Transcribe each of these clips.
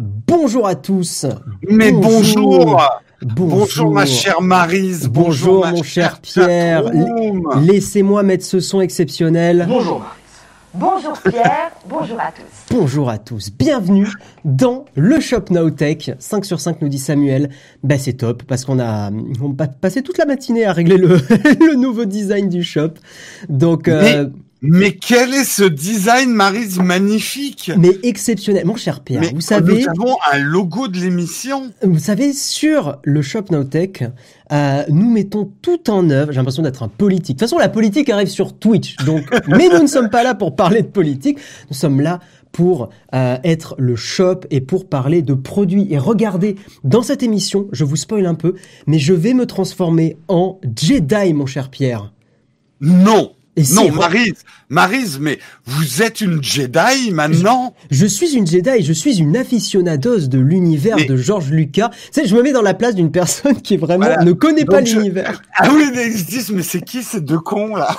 Bonjour à tous. Mais bonjour. Bonjour, ma chère Marise. Bonjour, mon cher Pierre. Laissez-moi mettre ce son exceptionnel. Bonjour Bonjour Pierre, bonjour à tous. Bonjour à tous, bienvenue dans le Shop Now Tech. 5 sur 5 nous dit Samuel. Bah c'est top parce qu'on a, on a passé toute la matinée à régler le, le nouveau design du shop. Donc euh, mais quel est ce design, Marise, magnifique Mais exceptionnel. Mon cher Pierre, vous savez... Nous avons un logo de l'émission. Vous savez, sur le Shop Nowtech, euh, nous mettons tout en œuvre. J'ai l'impression d'être un politique. De toute façon, la politique arrive sur Twitch. Donc, mais nous ne sommes pas là pour parler de politique. Nous sommes là pour euh, être le shop et pour parler de produits. Et regardez, dans cette émission, je vous spoil un peu, mais je vais me transformer en Jedi, mon cher Pierre. Non non, Marise, Marise, mais vous êtes une Jedi maintenant je, suis une Jedi, je suis une aficionados de l'univers de George Lucas. Tu sais, je me mets dans la place d'une personne qui vraiment ne connaît pas l'univers. Ah oui, ils se disent, mais c'est qui ces deux cons là?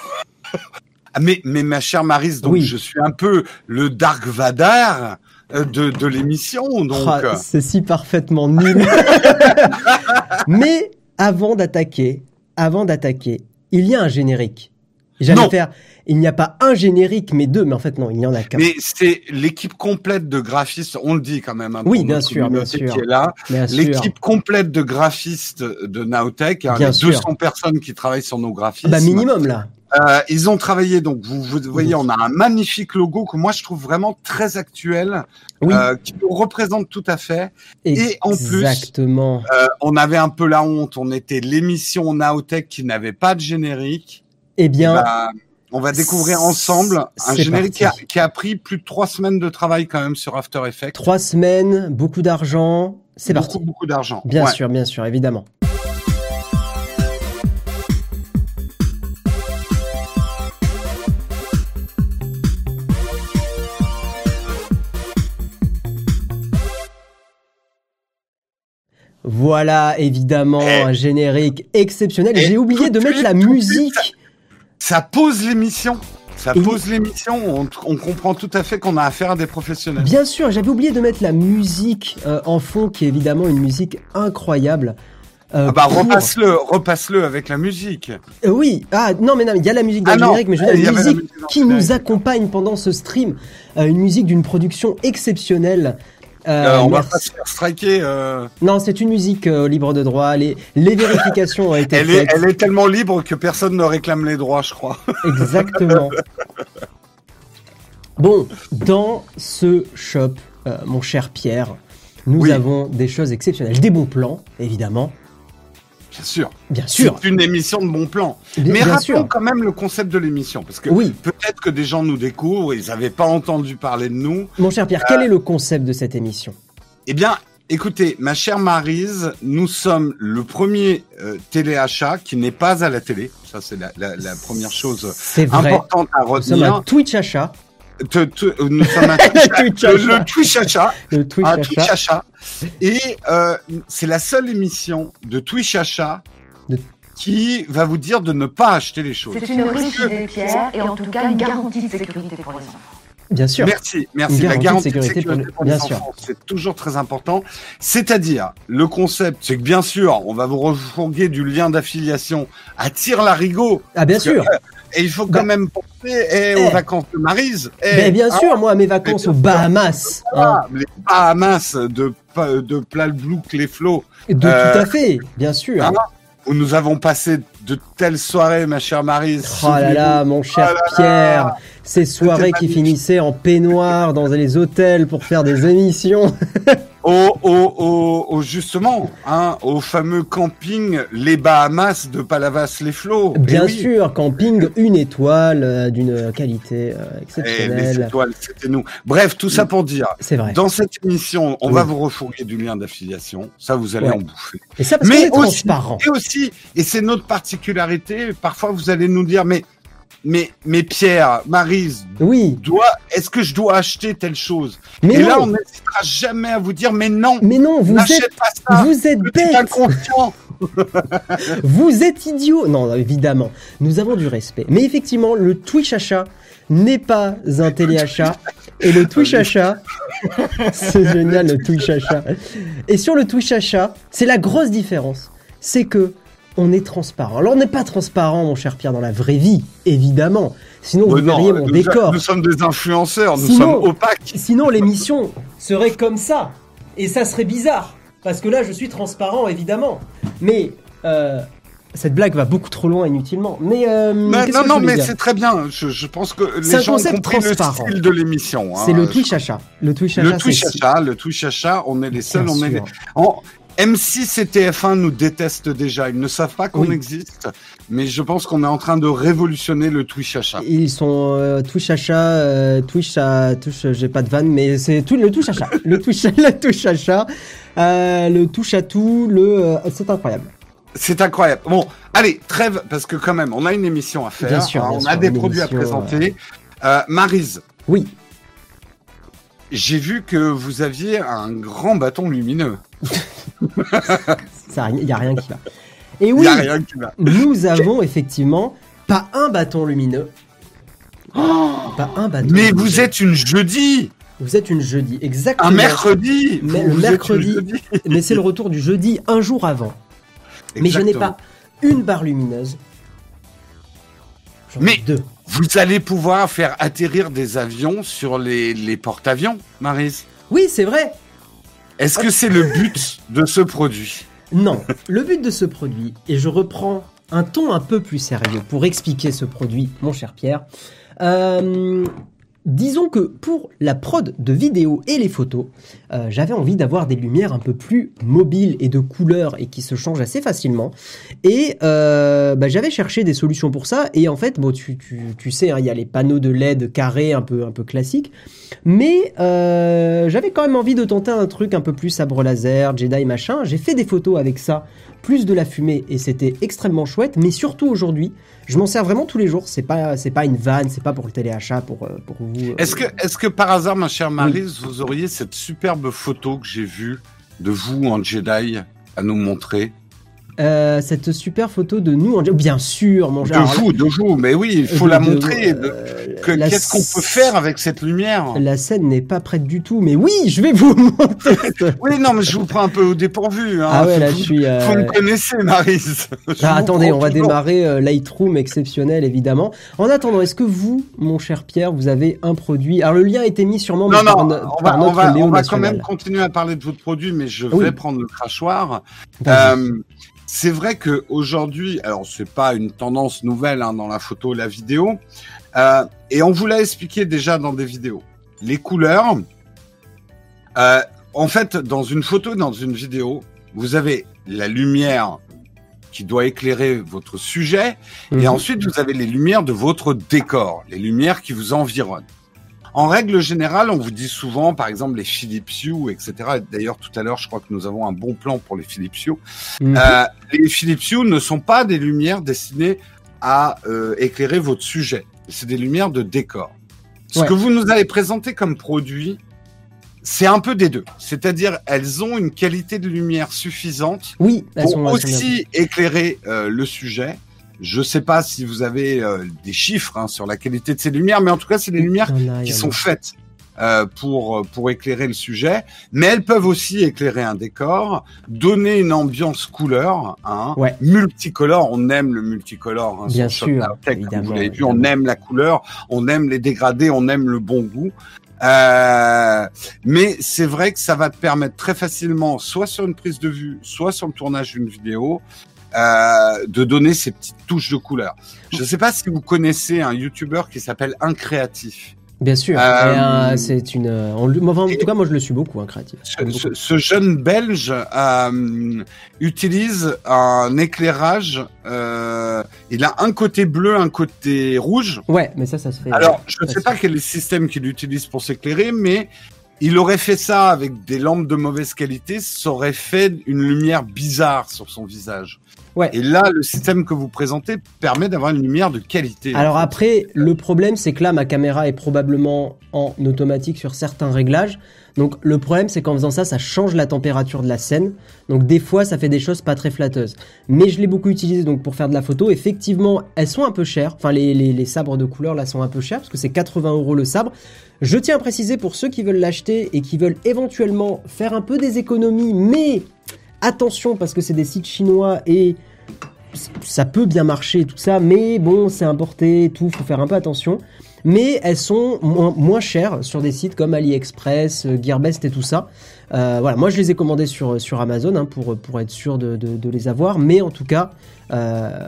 Ah, mais, mais ma chère Marise, donc je suis un peu le Dark Vadar euh, de, de l'émission. Donc ah, euh. c'est si parfaitement nul. mais avant d'attaquer, avant d'attaquer, il y a un générique. J'allais faire, il n'y a pas un générique, mais deux, mais en fait non, il n'y en a qu'un. Mais c'est l'équipe complète de graphistes, on le dit quand même. Hein, oui, bien sûr, bien sûr. Qui est là. L'équipe complète de graphistes de Nowtech, hein, bien 200 personnes qui travaillent sur nos graphismes. Bah minimum là. Euh, ils ont travaillé, donc vous, vous voyez, on a un magnifique logo que moi je trouve vraiment très actuel, euh, qui nous représente tout à fait. Et en plus, Exactement. Euh, on avait un peu la honte, on était l'émission Nowtech qui n'avait pas de générique. Eh bien, bah, on va découvrir ensemble un générique qui a, pris plus de trois semaines de travail quand même sur After Effects. Trois semaines, beaucoup d'argent, c'est parti. Beaucoup, beaucoup d'argent. Bien sûr, bien sûr, évidemment. Voilà, évidemment, eh. un générique exceptionnel. J'ai oublié de mettre la musique ça pose l'émission. Ça pose l'émission, on, comprend tout à fait qu'on a affaire à des professionnels. Bien sûr, j'avais oublié de mettre la musique euh, en fond, qui est évidemment une musique incroyable. Euh, ah bah repasse-le, repasse-le avec la musique. Euh, oui, ah non mais non, il y a la musique dans ah le générique, mais je veux dire la musique qui nous accompagne pendant ce stream, une musique d'une production exceptionnelle. Euh, euh, on va pas se faire striker. Euh... Non, c'est une musique euh, libre de droit. Les, les vérifications ont été elle faites. Est, elle est tellement libre que personne ne réclame les droits, je crois. Exactement. bon, dans ce shop, mon cher Pierre, nous avons des choses exceptionnelles, des bons plans, évidemment. Bien sûr. Bien sûr. C'est une émission de bon plan. Mais rappelons quand même le concept de l'émission. Parce que oui. peut-être que des gens nous découvrent, ils n'avaient pas entendu parler de nous. Mon cher Pierre, quel euh, est le concept de cette émission? Eh bien, écoutez, ma chère Marise, nous sommes le premier euh, téléachat qui n'est pas à la télé. Ça, c'est la, première chose importante à retenir. Nous sommes un Twitch achat. Nous sommes un Twitch, le, Twitch achat. Le Twitch achat. Et euh, c'est la seule émission de Twitch achat qui va vous dire de ne pas acheter les choses. C'est une riche idée, Pierre, et en tout cas une garantie de sécurité pour les enfants. Bien sûr. Merci, merci. La garantie de sécurité, pour, les enfants, c'est toujours très important. C'est-à-dire, le concept, c'est que bien sûr, on va vous refourguer du lien d'affiliation à Tire-Larigot. Ah, bien sûr. Et il faut quand bah. même penser eh, aux eh. vacances de Marise. Eh, Mais bien sûr, moi, mes vacances aux Bahamas. Hein. Les Bahamas de, de Plalbrook, les flots. De tout à fait, bien sûr. Hein, où nous avons passé de telles soirées, ma chère Marise. Oh là là, mon cher oh Pierre. Ces soirées qui finissaient en peignoir dans les hôtels pour faire des émissions. au, au, au, justement, hein, au fameux camping Les Bahamas de Palavas-les-Flots. Eh Bien sûr, camping une étoile euh, d'une qualité euh, exceptionnelle. les étoiles, c'était nous. Bref, tout ça pour dire. C'est vrai. Dans cette émission, on va vous refourguer du lien d'affiliation. Ça, vous allez en bouffer. Et ça, parce mais aussi, transparent. Et aussi, et c'est notre particularité, parfois vous allez nous dire, mais mais, mais Pierre, Marise, oui. doit, est-ce que je dois acheter telle chose? Mais Et là, on n'hésitera jamais à vous dire, mais non, mais non, vous êtes, pas ça, vous êtes bête, inconscient. vous êtes idiot. Non, évidemment, nous avons du respect. Mais effectivement, le Twitch achat n'est pas un téléachat. Et le Twitch achat, c'est génial le Twitch achat. Et sur le Twitch achat, c'est la grosse différence. C'est que on est transparent. Alors on n'est pas transparent, mon cher Pierre, dans la vraie vie, évidemment. Sinon, vous verriez mon décor. Nous sommes des influenceurs, nous sommes opaques. Sinon, l'émission serait comme ça. Et ça serait bizarre. Parce que là, je suis transparent, évidemment. Mais euh, cette blague va beaucoup trop loin inutilement. Mais, euh, non, non, mais c'est très bien. Je, pense que les gens ont compris le style de l'émission. Hein. C'est le Twitch achat. Le Twitch achat. Le Twitch achat. Le Twitch achat. On est les seuls. on est les... M6 et TF1 nous détestent déjà. Ils ne savent pas qu'on existe, mais je pense qu'on est en train de révolutionner le Twitch achat. Ils sont euh, Twitch achat, euh, Twitch à Twitch. J'ai pas de vanne, mais c'est tout le Twitch achat, le Twitch, le Twitch achat, euh, le touche à tout, le. c'est incroyable. C'est incroyable. Bon, allez, trêve, parce que quand même, on a une émission à faire. Bien sûr, on a des produits à présenter. Marise. Oui. J'ai vu que vous aviez un grand bâton lumineux. Il n'y a rien qui va. Et oui, nous avons effectivement pas un bâton lumineux. pas un bâton Mais vous êtes une jeudi Vous êtes une jeudi, exactement. Un mercredi Mais le mercredi, mais c'est le retour du jeudi un jour avant. Mais je n'ai pas une barre lumineuse. Mais deux. vous allez pouvoir faire atterrir des avions sur les, les porte-avions, Marise Oui, c'est vrai. Est-ce que c'est le but de ce produit Non, le but de ce produit, et je reprends un ton un peu plus sérieux pour expliquer ce produit, mon cher Pierre. Euh, Disons que pour la prod de vidéos et les photos, euh, j'avais envie d'avoir des lumières un peu plus mobiles et de couleurs et qui se changent assez facilement. Et euh, bah, j'avais cherché des solutions pour ça. Et en fait, bon, tu, sais, hein, il y a les panneaux de LED carrés un peu, un peu classiques. Mais euh, j'avais quand même envie de tenter un truc un peu plus sabre laser, Jedi machin. J'ai fait des photos avec ça, plus de la fumée, et c'était extrêmement chouette. Mais surtout aujourd'hui, je m'en sers vraiment tous les jours. C'est pas, c'est pas une vanne, c'est pas pour le téléachat, pour, euh, pour vous. Euh. Est-ce que, est-ce que par hasard, ma chère Marise, vous auriez cette superbe photo que j'ai vue de vous en Jedi à nous montrer? Euh, cette super photo de nous, en... bien sûr, mon De vous, de vous, mais oui, il faut la montrer. Euh, qu'est-ce qu'on peut faire avec cette lumière La scène n'est pas prête du tout, mais oui, je vais vous montrer. oui, non, mais je vous prends un peu au dépourvu. Hein. Ah ouais, là, je suis. Euh... Vous me connaissez, Marise. Ah, attendez, on va démarrer Lightroom exceptionnel, évidemment. En attendant, est-ce que vous, mon cher Pierre, vous avez un produit? Alors, le lien a été mis sûrement. Non, non, on va, on va, on va quand même continuer à parler de votre produit, mais je vais prendre le crachoir. C'est vrai que aujourd'hui, alors c'est pas une tendance nouvelle hein, dans la photo, la vidéo, euh, et on vous l'a expliqué déjà dans des vidéos. Les couleurs, euh, en fait, dans une photo, dans une vidéo, vous avez la lumière qui doit éclairer votre sujet, et mhm. ensuite vous avez les lumières de votre décor, les lumières qui vous environnent. En règle générale, on vous dit souvent, par exemple, les Philips Hue, etc. D'ailleurs, tout à l'heure, je crois que nous avons un bon plan pour les Philips Hue. Mhm. Euh, les Philips Hue ne sont pas des lumières destinées à euh, éclairer votre sujet. C'est des lumières de décor. Ce que vous nous avez présenté comme produit, c'est un peu des deux. C'est-à-dire, elles ont une qualité de lumière suffisante oui, pour aussi éclairer euh, le sujet je ne sais pas si vous avez euh, des chiffres hein, sur la qualité de ces lumières, mais en tout cas, c'est des lumières qui sont faites euh, pour euh, pour éclairer le sujet, mais elles peuvent aussi éclairer un décor, donner une ambiance couleur, hein, multicolore. On aime le multicolore. Hein, Bien sûr, vous l'avez vu, on aime la couleur, on aime les dégradés, on aime le bon goût. Euh, mais c'est vrai que ça va te permettre très facilement, soit sur une prise de vue, soit sur le tournage d'une vidéo, euh, de donner ces petites touches de couleur. Je ne sais pas si vous connaissez un YouTuber qui s'appelle Incréatif. Bien sûr, euh, c'est une. En, tout cas, moi, je le suis beaucoup, un créatif. Ce, jeune Belge euh, utilise un éclairage. Euh, il a un côté bleu, un côté rouge. Ouais, mais ça, ça se fait. Alors, je ne sais pas quel est le système qu'il utilise pour s'éclairer, mais il aurait fait ça avec des lampes de mauvaise qualité, ça aurait fait une lumière bizarre sur son visage. Ouais. Et là, le système que vous présentez permet d'avoir une lumière de qualité. Alors après, le problème, c'est que là, ma caméra est probablement en automatique sur certains réglages. Donc le problème c'est qu'en faisant ça, ça change la température de la scène. Donc des fois ça fait des choses pas très flatteuses. Mais je l'ai beaucoup utilisé donc pour faire de la photo. Effectivement, elles sont un peu chères. Enfin les, les, sabres de couleur là sont un peu chers parce que c'est 80 euros le sabre. Je tiens à préciser pour ceux qui veulent l'acheter et qui veulent éventuellement faire un peu des économies, mais attention parce que c'est des sites chinois et ça peut bien marcher tout ça, mais bon, c'est importé, tout, faut faire un peu attention. Mais elles sont moins, chères sur des sites comme AliExpress, euh, Gearbest et tout ça. Euh, voilà, moi je les ai commandées sur, sur Amazon hein, pour, pour être sûr de, de, les avoir, mais en tout cas, euh,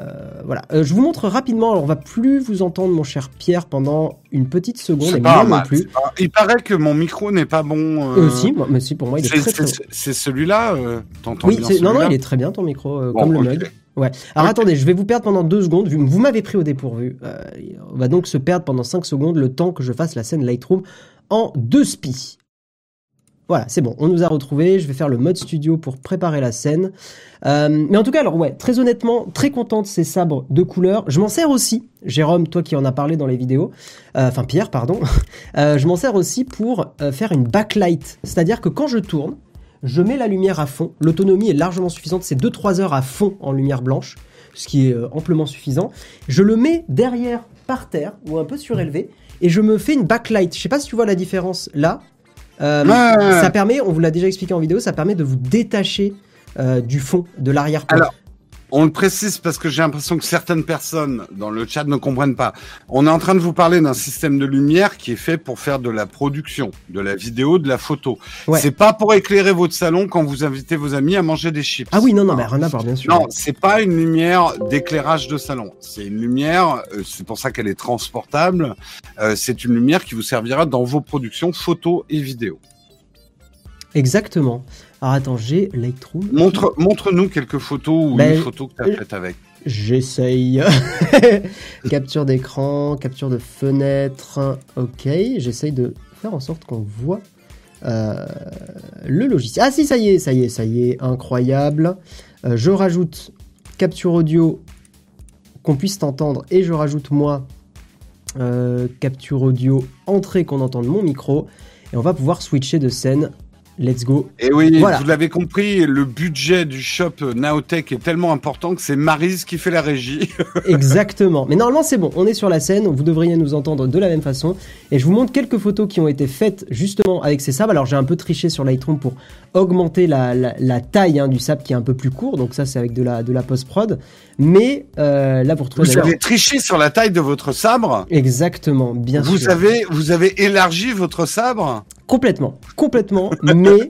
voilà. je vous montre rapidement, alors on va plus vous entendre mon cher Pierre pendant une petite seconde, et pas non plus. Il paraît que mon micro n'est pas bon. Euh... si, mais si, pour moi il est, très très C'est celui-là, t'entends oui, bien non, non, il est très bien ton micro, comme le mug. Ouais. Alors attendez, je vais vous perdre pendant deux secondes. Vous m'avez pris au dépourvu. Euh, on va donc se perdre pendant cinq secondes le temps que je fasse la scène Lightroom en deux spies. Voilà, c'est bon, on nous a retrouvés. Je vais faire le mode studio pour préparer la scène. Euh, mais en tout cas, alors ouais, très honnêtement, très content de ces sabres de couleur. Je m'en sers aussi, Jérôme, toi qui en as parlé dans les vidéos, euh, enfin Pierre, pardon. je m'en sers aussi pour faire une backlight. C'est-à-dire que quand je tourne, je mets la lumière à fond. L'autonomie est largement suffisante. C'est 2-3 heures à fond en lumière blanche, ce qui est euh, amplement suffisant. Je le mets derrière, par terre, ou un peu surélevé, et je me fais une backlight. Je sais pas si tu vois la différence là. Euh, ça permet, on vous l'a déjà expliqué en vidéo, ça permet de vous détacher euh, du fond, de l'arrière-plan. On le précise parce que j'ai l'impression que certaines personnes dans le chat ne comprennent pas. On est en train de vous parler d'un système de lumière qui est fait pour faire de la production, de la vidéo, de la photo. C'est pas pour éclairer votre salon quand vous invitez vos amis à manger des chips. Ah oui, non, non, mais rien à voir, bien sûr. Non, c'est pas une lumière d'éclairage de salon. C'est une lumière, euh, c'est pour ça qu'elle est transportable. Euh, c'est une lumière qui vous servira dans vos productions photo et vidéo. Exactement. Alors attends, j'ai Lightroom. Montre, montre-nous quelques photos ou ben, une photo que tu as faite avec. J'essaye. capture d'écran, capture de fenêtre. Ok, j'essaye de faire en sorte qu'on voit euh, le logiciel. Ah si, ça y est, ça y est, ça y est, incroyable. Euh, je rajoute capture audio qu'on puisse t'entendre et je rajoute moi euh, capture audio entrée qu'on entende mon micro et on va pouvoir switcher de scène Let's go. Et oui, vous l'avez compris, le budget du shop Naotech est tellement important que c'est Marise qui fait la régie. Exactement. Mais normalement, c'est bon. On est sur la scène. Vous devriez nous entendre de la même façon. Et je vous montre quelques photos qui ont été faites justement avec ces sables. Alors, j'ai un peu triché sur Lightroom pour augmenter la, taille hein, du sable qui est un peu plus court. Donc, ça, c'est avec de la, de la post-prod. Mais euh, là, vous retrouvez. Vous avez triché sur la taille de votre sabre Exactement, bien vous sûr. Avez, vous avez élargi votre sabre Complètement, complètement. mais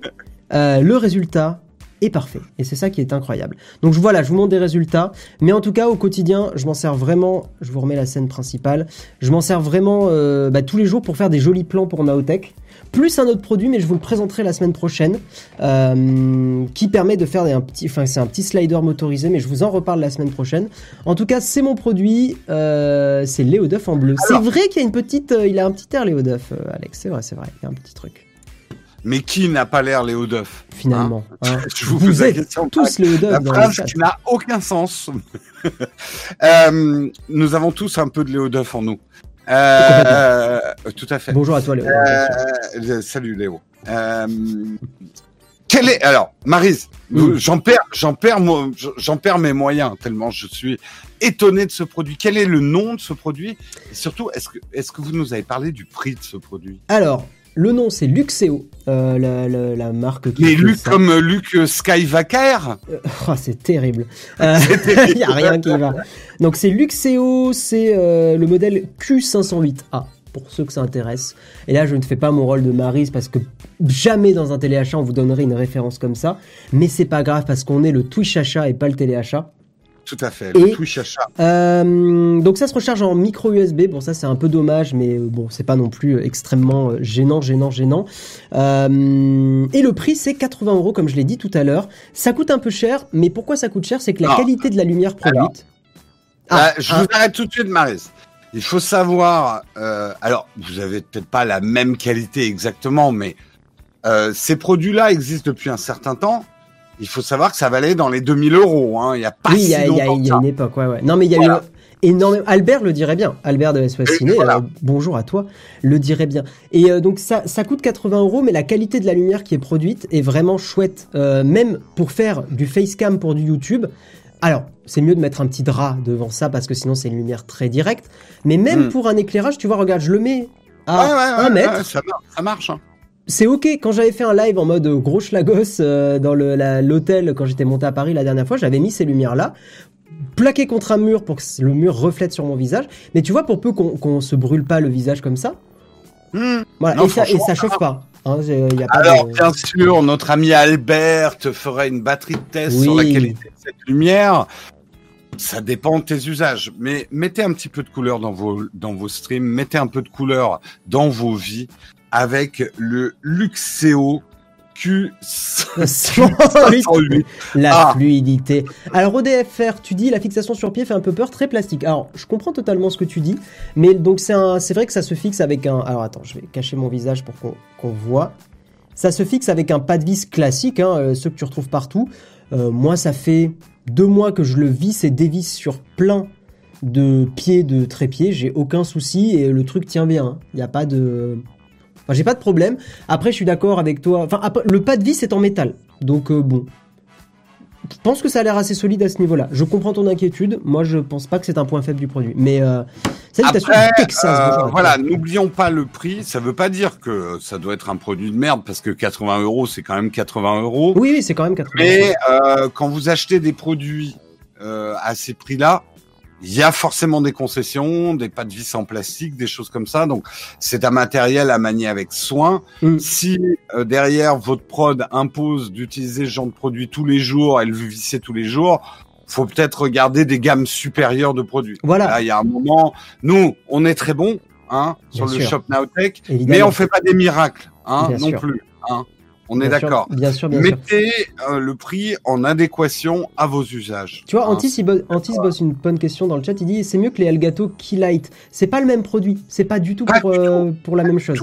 euh, le résultat est parfait. Et c'est ça qui est incroyable. Donc voilà, je vous montre des résultats. Mais en tout cas, au quotidien, je m'en sers vraiment. Je vous remets la scène principale. Je m'en sers vraiment euh, bah, tous les jours pour faire des jolis plans pour Naotech plus un autre produit, mais je vous le présenterai la semaine prochaine, euh, qui permet de faire un petit, enfin c'est un petit slider motorisé, mais je vous en reparle la semaine prochaine. En tout cas, c'est mon produit, euh, c'est Léo Duff en bleu. C'est vrai qu'il y a une petite, euh, il a un petit air Léo Duff, Alex, c'est vrai, c'est vrai, il y a un petit truc. Mais qui n'a pas l'air Léo Duff Finalement. Hein hein. je vous, vous êtes tous Léo Duff. La phrase qui n'a aucun sens. nous avons tous un peu de Léo Duff en nous. Euh, tout à fait. Bonjour à toi, Léo. Euh, salut, Léo. Euh, quel est alors, Marise, j'en perds, j'en perds, j'en perds mes moyens tellement je suis étonné de ce produit. Quel est le nom de ce produit? Et surtout, est-ce que, est-ce que vous nous avez parlé du prix de ce produit? Alors, le nom, c'est Luxeo, euh, la, la, marque qui. Mais Luc comme euh, Luc euh, Skyvacker oh, C'est terrible. Il n'y a rien qui va. Donc, c'est Luxeo, c'est le modèle Q508A, pour ceux que ça intéresse. Et là, je ne fais pas mon rôle de Marise parce que jamais dans un téléachat on vous donnerait une référence comme ça. Mais c'est pas grave parce qu'on est le Twitch achat et pas le téléachat. Tout à fait, le Twitch achat. Euh, donc ça se recharge en micro USB. Bon, ça c'est un peu dommage, mais euh, bon, c'est pas non plus euh, extrêmement gênant, gênant, gênant. et le prix c'est 80 euros, comme je l'ai dit tout à l'heure. Ça coûte un peu cher, mais pourquoi ça coûte cher? C'est que la qualité de la lumière produite. Ah, je vous arrête tout de suite, Maris. Il faut savoir. alors, vous avez peut-être pas la même qualité exactement, mais ces produits-là existent depuis un certain temps il faut savoir que ça valait dans les 2000 euros. Hein. Il y a pas oui, il y, a, une époque, ouais, ouais. Non, mais il y a eu énormément. Albert le dirait bien. Albert de SOS Ciné, euh, bonjour à toi, le dirait bien. Et euh, donc ça, ça coûte 80 euros, mais la qualité de la lumière qui est produite est vraiment chouette. Euh, même pour faire du facecam pour du YouTube. Alors, c'est mieux de mettre un petit drap devant ça parce que sinon c'est une lumière très directe. Mais même hmm. pour un éclairage, tu vois, regarde, je le mets à un mètre. ça, marche. Hein. C'est ok. Quand j'avais fait un live en mode gros schlagos dans l'hôtel quand j'étais monté à Paris la dernière fois, j'avais mis ces lumières là plaqué contre un mur pour que le mur reflète sur mon visage. Mais tu vois, pour peu qu'on se brûle pas le visage comme ça, hmm. voilà, et, ça, et, ça, chauffe pas. Hein, Alors, bien sûr, notre ami Albert ferait une batterie de test sur la qualité de cette lumière. Ça dépend de tes usages, mais mettez un petit peu de couleur dans vos dans vos streams, mettez un peu de couleur dans vos vies avec le Luxeo Q La ah. fluidité. Alors ODFR, tu dis la fixation sur pied fait un peu peur, très plastique. Alors je comprends totalement ce que tu dis, mais donc c'est vrai que ça se fixe avec un. Alors attends, je vais cacher mon visage pour qu'on voit. Ça se fixe avec un pas de vis classique, hein, euh, ceux que tu retrouves partout. Euh, moi, ça fait deux mois que je le visse et dévisse sur plein de pieds de trépied. J'ai aucun souci et le truc tient bien. Il n'y a pas de Enfin, j'ai pas de problème. Après, je suis d'accord avec toi. Enfin, le pas de vis est en métal. Donc, euh, bon. Je pense que ça a l'air assez solide à ce niveau-là. Je comprends ton inquiétude. Moi, je pense pas que c'est un point faible du produit. Mais euh, salutations du Texas. Euh, voilà, n'oublions pas le prix. Ça veut pas dire que ça doit être un produit de merde parce que 80 euros, c'est quand même 80 euros. Oui, oui, c'est quand même 80 Mais euh, quand vous achetez des produits à ces prix-là, il y a forcément des concessions, des pas de vis en plastique, des choses comme ça. Donc, c'est un matériel à manier avec soin. Mm. Si euh, derrière votre prod impose d'utiliser ce genre de produit tous les jours et le visser tous les jours, faut peut-être regarder des gammes supérieures de produits. Voilà. il y a un moment, nous, on est très bon, hein, sur le Shop Nowtech, mais on fait pas des miracles, hein, non plus. Hein. On est d'accord. Bien sûr, bien Mettez euh, le prix en adéquation à vos usages. Tu vois, hein. Antis, il bosse une bonne question dans le chat. Il dit c'est mieux que les Elgato Keylight. C'est pas le même produit. C'est pas du tout pour, euh, pour la même chose.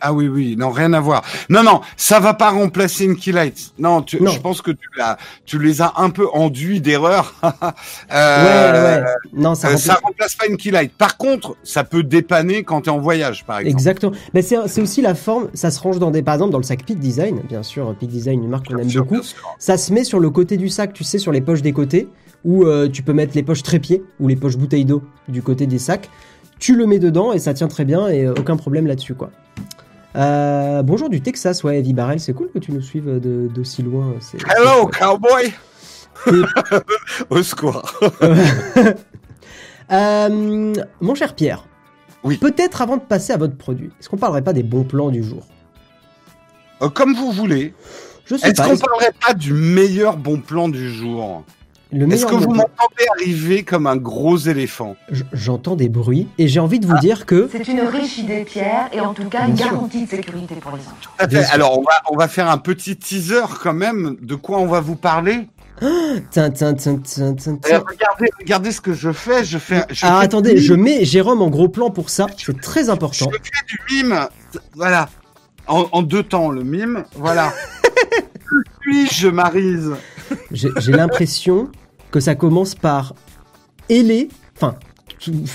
Ah oui, oui, non, rien à voir. Non, non, ça va pas remplacer une Keylight. Non, tu, je pense que tu, les as un peu enduits d'erreur. euh, ouais, ouais. Non, ça, euh, remplace... ça remplace pas une Keylight. Par contre, ça peut dépanner quand tu es en voyage, par exemple. Exactement. Mais c'est aussi la forme, ça se range dans des, par exemple, dans le sac Peak Design, bien sûr, Peak Design, une marque qu'on aime beaucoup. Ça se met sur le côté du sac, tu sais, sur les poches des côtés, où euh, tu peux mettre les poches trépieds ou les poches bouteilles d'eau du côté des sacs. Tu le mets dedans et ça tient très bien et aucun problème là-dessus, quoi. Euh, bonjour du Texas, ouais, Evi Barrel, c'est cool que tu nous suives d'aussi loin. Hello, cowboy Au secours euh, Mon cher Pierre, oui. peut-être avant de passer à votre produit, est-ce qu'on parlerait pas des bons plans du jour? Euh, Comme vous voulez. Est-ce qu'on parlerait pas du meilleur bon plan du jour? Est-ce que vous m'entendez arriver comme un gros éléphant J'entends des bruits et j'ai envie de vous ah. dire que... C'est une riche idée, Pierre, et en tout cas une garantie de sécurité pour les enfants. Alors, on va, on va faire un petit teaser quand même de quoi on va vous parler. regardez, regardez ce que je fais. Je fais. ah, attendez, je mets Jérôme en gros plan pour ça. C'est très important. Je fais du mime. Voilà. En, deux temps, le mime. Voilà. Puis je Marise J'ai l'impression que ça commence par ailé, enfin,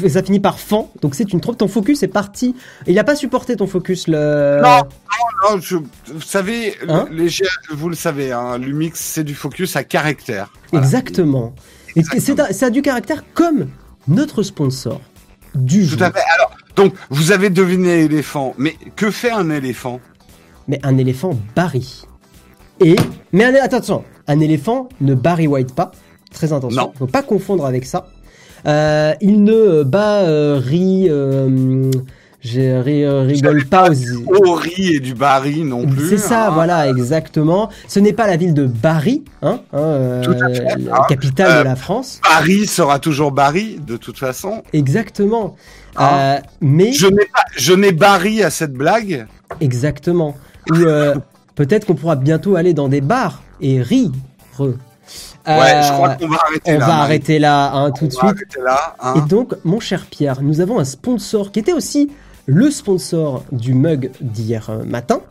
ça finit par fan, donc c'est une trompe. Ton focus est parti. Il n'a pas supporté ton focus. Le... Non, non, je, vous savez, hein les, vous le savez, hein, Lumix, c'est du focus à caractère. Exactement. Et c'est a du caractère comme notre sponsor du Tout à fait. Alors, donc, vous avez deviné l'éléphant, mais que fait un éléphant? Mais un éléphant Barry. Et, mais attention, un éléphant ne Barry White pas. Très attention. Il faut pas confondre avec ça. Euh, il ne bat euh, ri, euh, rigole pas aux... Au riz et du Barry non plus. C'est ça, hein. voilà, exactement. Ce n'est pas la ville de Barry, hein, hein euh, la hein. capitale de la France. Paris sera toujours Barry, de toute façon. Exactement. Euh, mais je n'ai pas, je n'ai Barry à cette blague. Exactement. Ou peut-être qu'on pourra bientôt aller dans des bars et rire. Ouais, je crois qu'on va arrêter on là. On va arrêter là, hein, tout de suite. Là, hein. Et donc, mon cher Pierre, nous avons un sponsor qui était aussi le sponsor du mug d'hier euh, matin.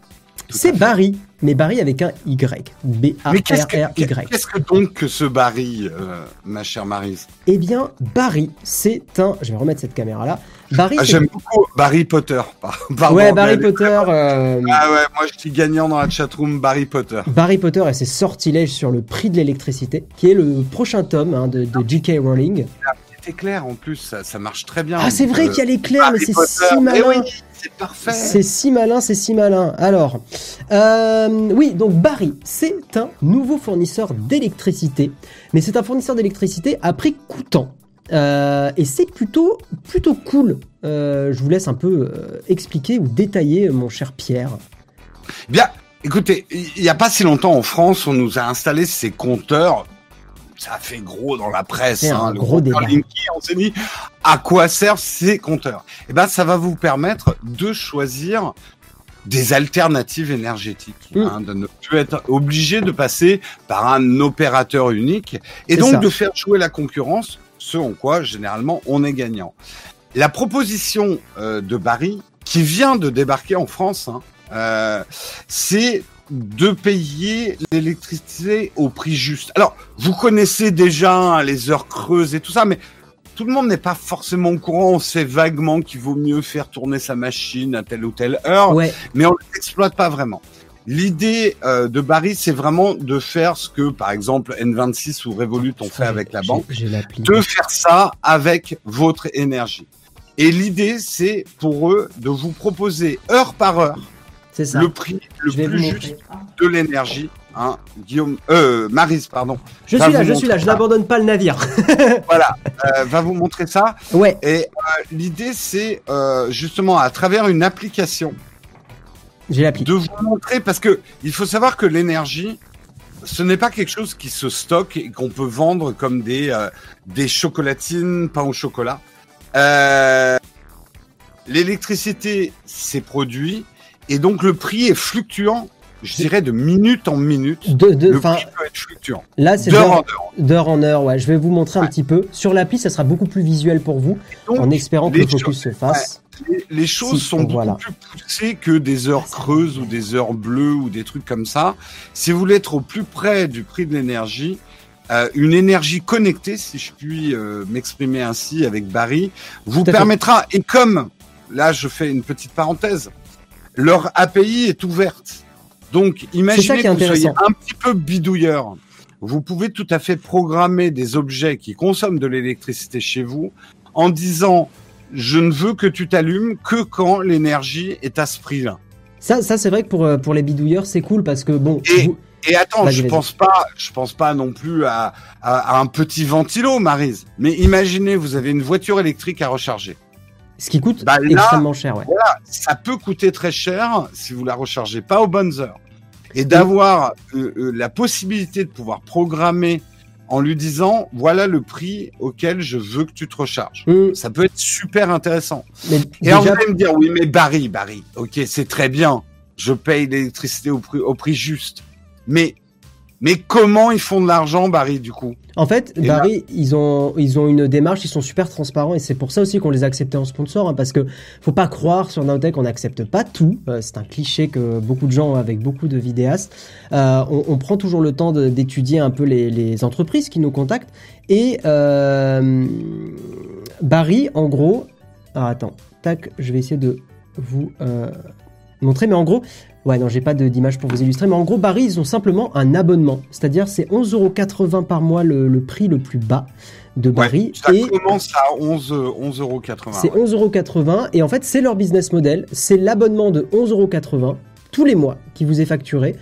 C'est Barry, mais Barry avec un Y. B-A-R-R-Y. Qu'est-ce que donc que ce Barry, euh, ma chère Marise? Eh bien, Barry, c'est un. Je vais remettre cette caméra-là. Barry. Ah, J'aime beaucoup Barry Potter. Pardon, ouais, Barry Potter. Euh, ah ouais, moi je suis gagnant dans la chatroom Barry Potter. Barry Potter et ses sortilèges sur le prix de l'électricité, qui est le prochain tome hein, de, de J.K. Rowling éclair en plus, ça, marche très bien. Ah, c'est vrai qu'il y a l'éclair, mais c'est si malin. c'est parfait. C'est si malin, c'est si malin. Alors, euh, oui, donc Barry, c'est un nouveau fournisseur d'électricité, mais c'est un fournisseur d'électricité à prix coûtant. Euh, et c'est plutôt, plutôt cool. Euh, je vous laisse un peu expliquer ou détailler, mon cher Pierre. Bien, écoutez, il n'y a pas si longtemps en France, on nous a installé ces compteurs ça fait gros dans la presse. C'est un hein, gros débat. on s'est dit à quoi servent ces compteurs? Eh ben, ça va vous permettre de choisir des alternatives énergétiques, mm. hein, de ne plus être obligé de passer par un opérateur unique et donc de faire jouer la concurrence, ce en quoi généralement on est gagnant. La proposition euh, de Barry, qui vient de débarquer en France, hein, euh, c'est de payer l'électricité au prix juste. Alors, vous connaissez déjà hein, les heures creuses et tout ça, mais tout le monde n'est pas forcément au courant. On sait vaguement qu'il vaut mieux faire tourner sa machine à telle ou telle heure, mais on ne l'exploite pas vraiment. L'idée euh, de Barry, c'est vraiment de faire ce que, par exemple, N26 ou Revolut ont fait avec la banque, de faire ça avec votre énergie. Et l'idée, c'est pour eux de vous proposer heure par heure ça. le prix le plus juste de l'énergie. Hein, Guillaume, euh, Marise, pardon. Je suis là, je suis là, je n'abandonne pas le navire. voilà, euh, va vous montrer ça. Ouais. Et euh, l'idée, c'est euh, justement à travers une application. J'ai. De vous montrer, parce que il faut savoir que l'énergie, ce n'est pas quelque chose qui se stocke et qu'on peut vendre comme des, euh, des chocolatines, pain au chocolat. Euh, L'électricité, c'est produit et donc le prix est fluctuant, je dirais de minute en minute. De, de, le prix peut être fluctuant. Là, c'est d'heure en heure. D'heure en heure, ouais. Je vais vous montrer un petit peu. Sur l'appli, ça sera beaucoup plus visuel pour vous, en espérant que le focus se fasse. Les, choses sont beaucoup plus poussées que des heures creuses ou des heures bleues ou des trucs comme ça. Si vous voulez être au plus près du prix de l'énergie, euh, une énergie connectée, si je puis euh, m'exprimer ainsi avec Barry, vous permettra, et comme, là je fais une petite parenthèse, leur API est ouverte. Donc, imaginez que vous soyez un petit peu bidouilleur. Vous pouvez tout à fait programmer des objets qui consomment de l'électricité chez vous en disant je ne veux que tu t'allumes que quand l'énergie est à ce prix-là. Ça, ça c'est vrai que pour, euh, pour les bidouilleurs, c'est cool parce que bon. Et, attends, je pense pas, je pense pas non plus à, à un petit ventilo, Marise. Mais imaginez, vous avez une voiture électrique à recharger. Ce qui coûte bah, extrêmement cher. Ouais. Voilà, ça peut coûter très cher si vous la rechargez pas aux bonnes heures. Et d'avoir euh, euh, la possibilité de pouvoir programmer en lui disant voilà le prix auquel je veux que tu te recharges. Mm. Ça peut être super intéressant. Mais et déjà... on va me dire oui mais Barry, Barry, ok c'est très bien, je paye l'électricité au prix, au prix juste. Mais mais comment ils font de l'argent, Barry, du coup? En fait, Barry, ils ont ils ont une démarche, ils sont super transparents et c'est pour ça aussi qu'on les a acceptés en sponsor, hein, parce que faut pas croire sur Naotech qu'on n'accepte pas tout. Euh, c'est un cliché que beaucoup de gens avec beaucoup de vidéastes, euh, on, prend toujours le temps d'étudier un peu les, entreprises qui nous contactent et euh, Barry, en gros, ah, attends, tac, je vais essayer de vous montrer, mais en gros, Ouais, non, j'ai pas d'image pour vous illustrer, mais en gros, Barry, ils ont simplement un abonnement. C'est-à-dire, c'est 11,80€ par mois le, prix le plus bas de Barry. ça commence à 11,80€. 11 c'est 11,80€ et en fait, c'est leur business model. C'est l'abonnement de 11,80€ tous les mois qui vous est facturé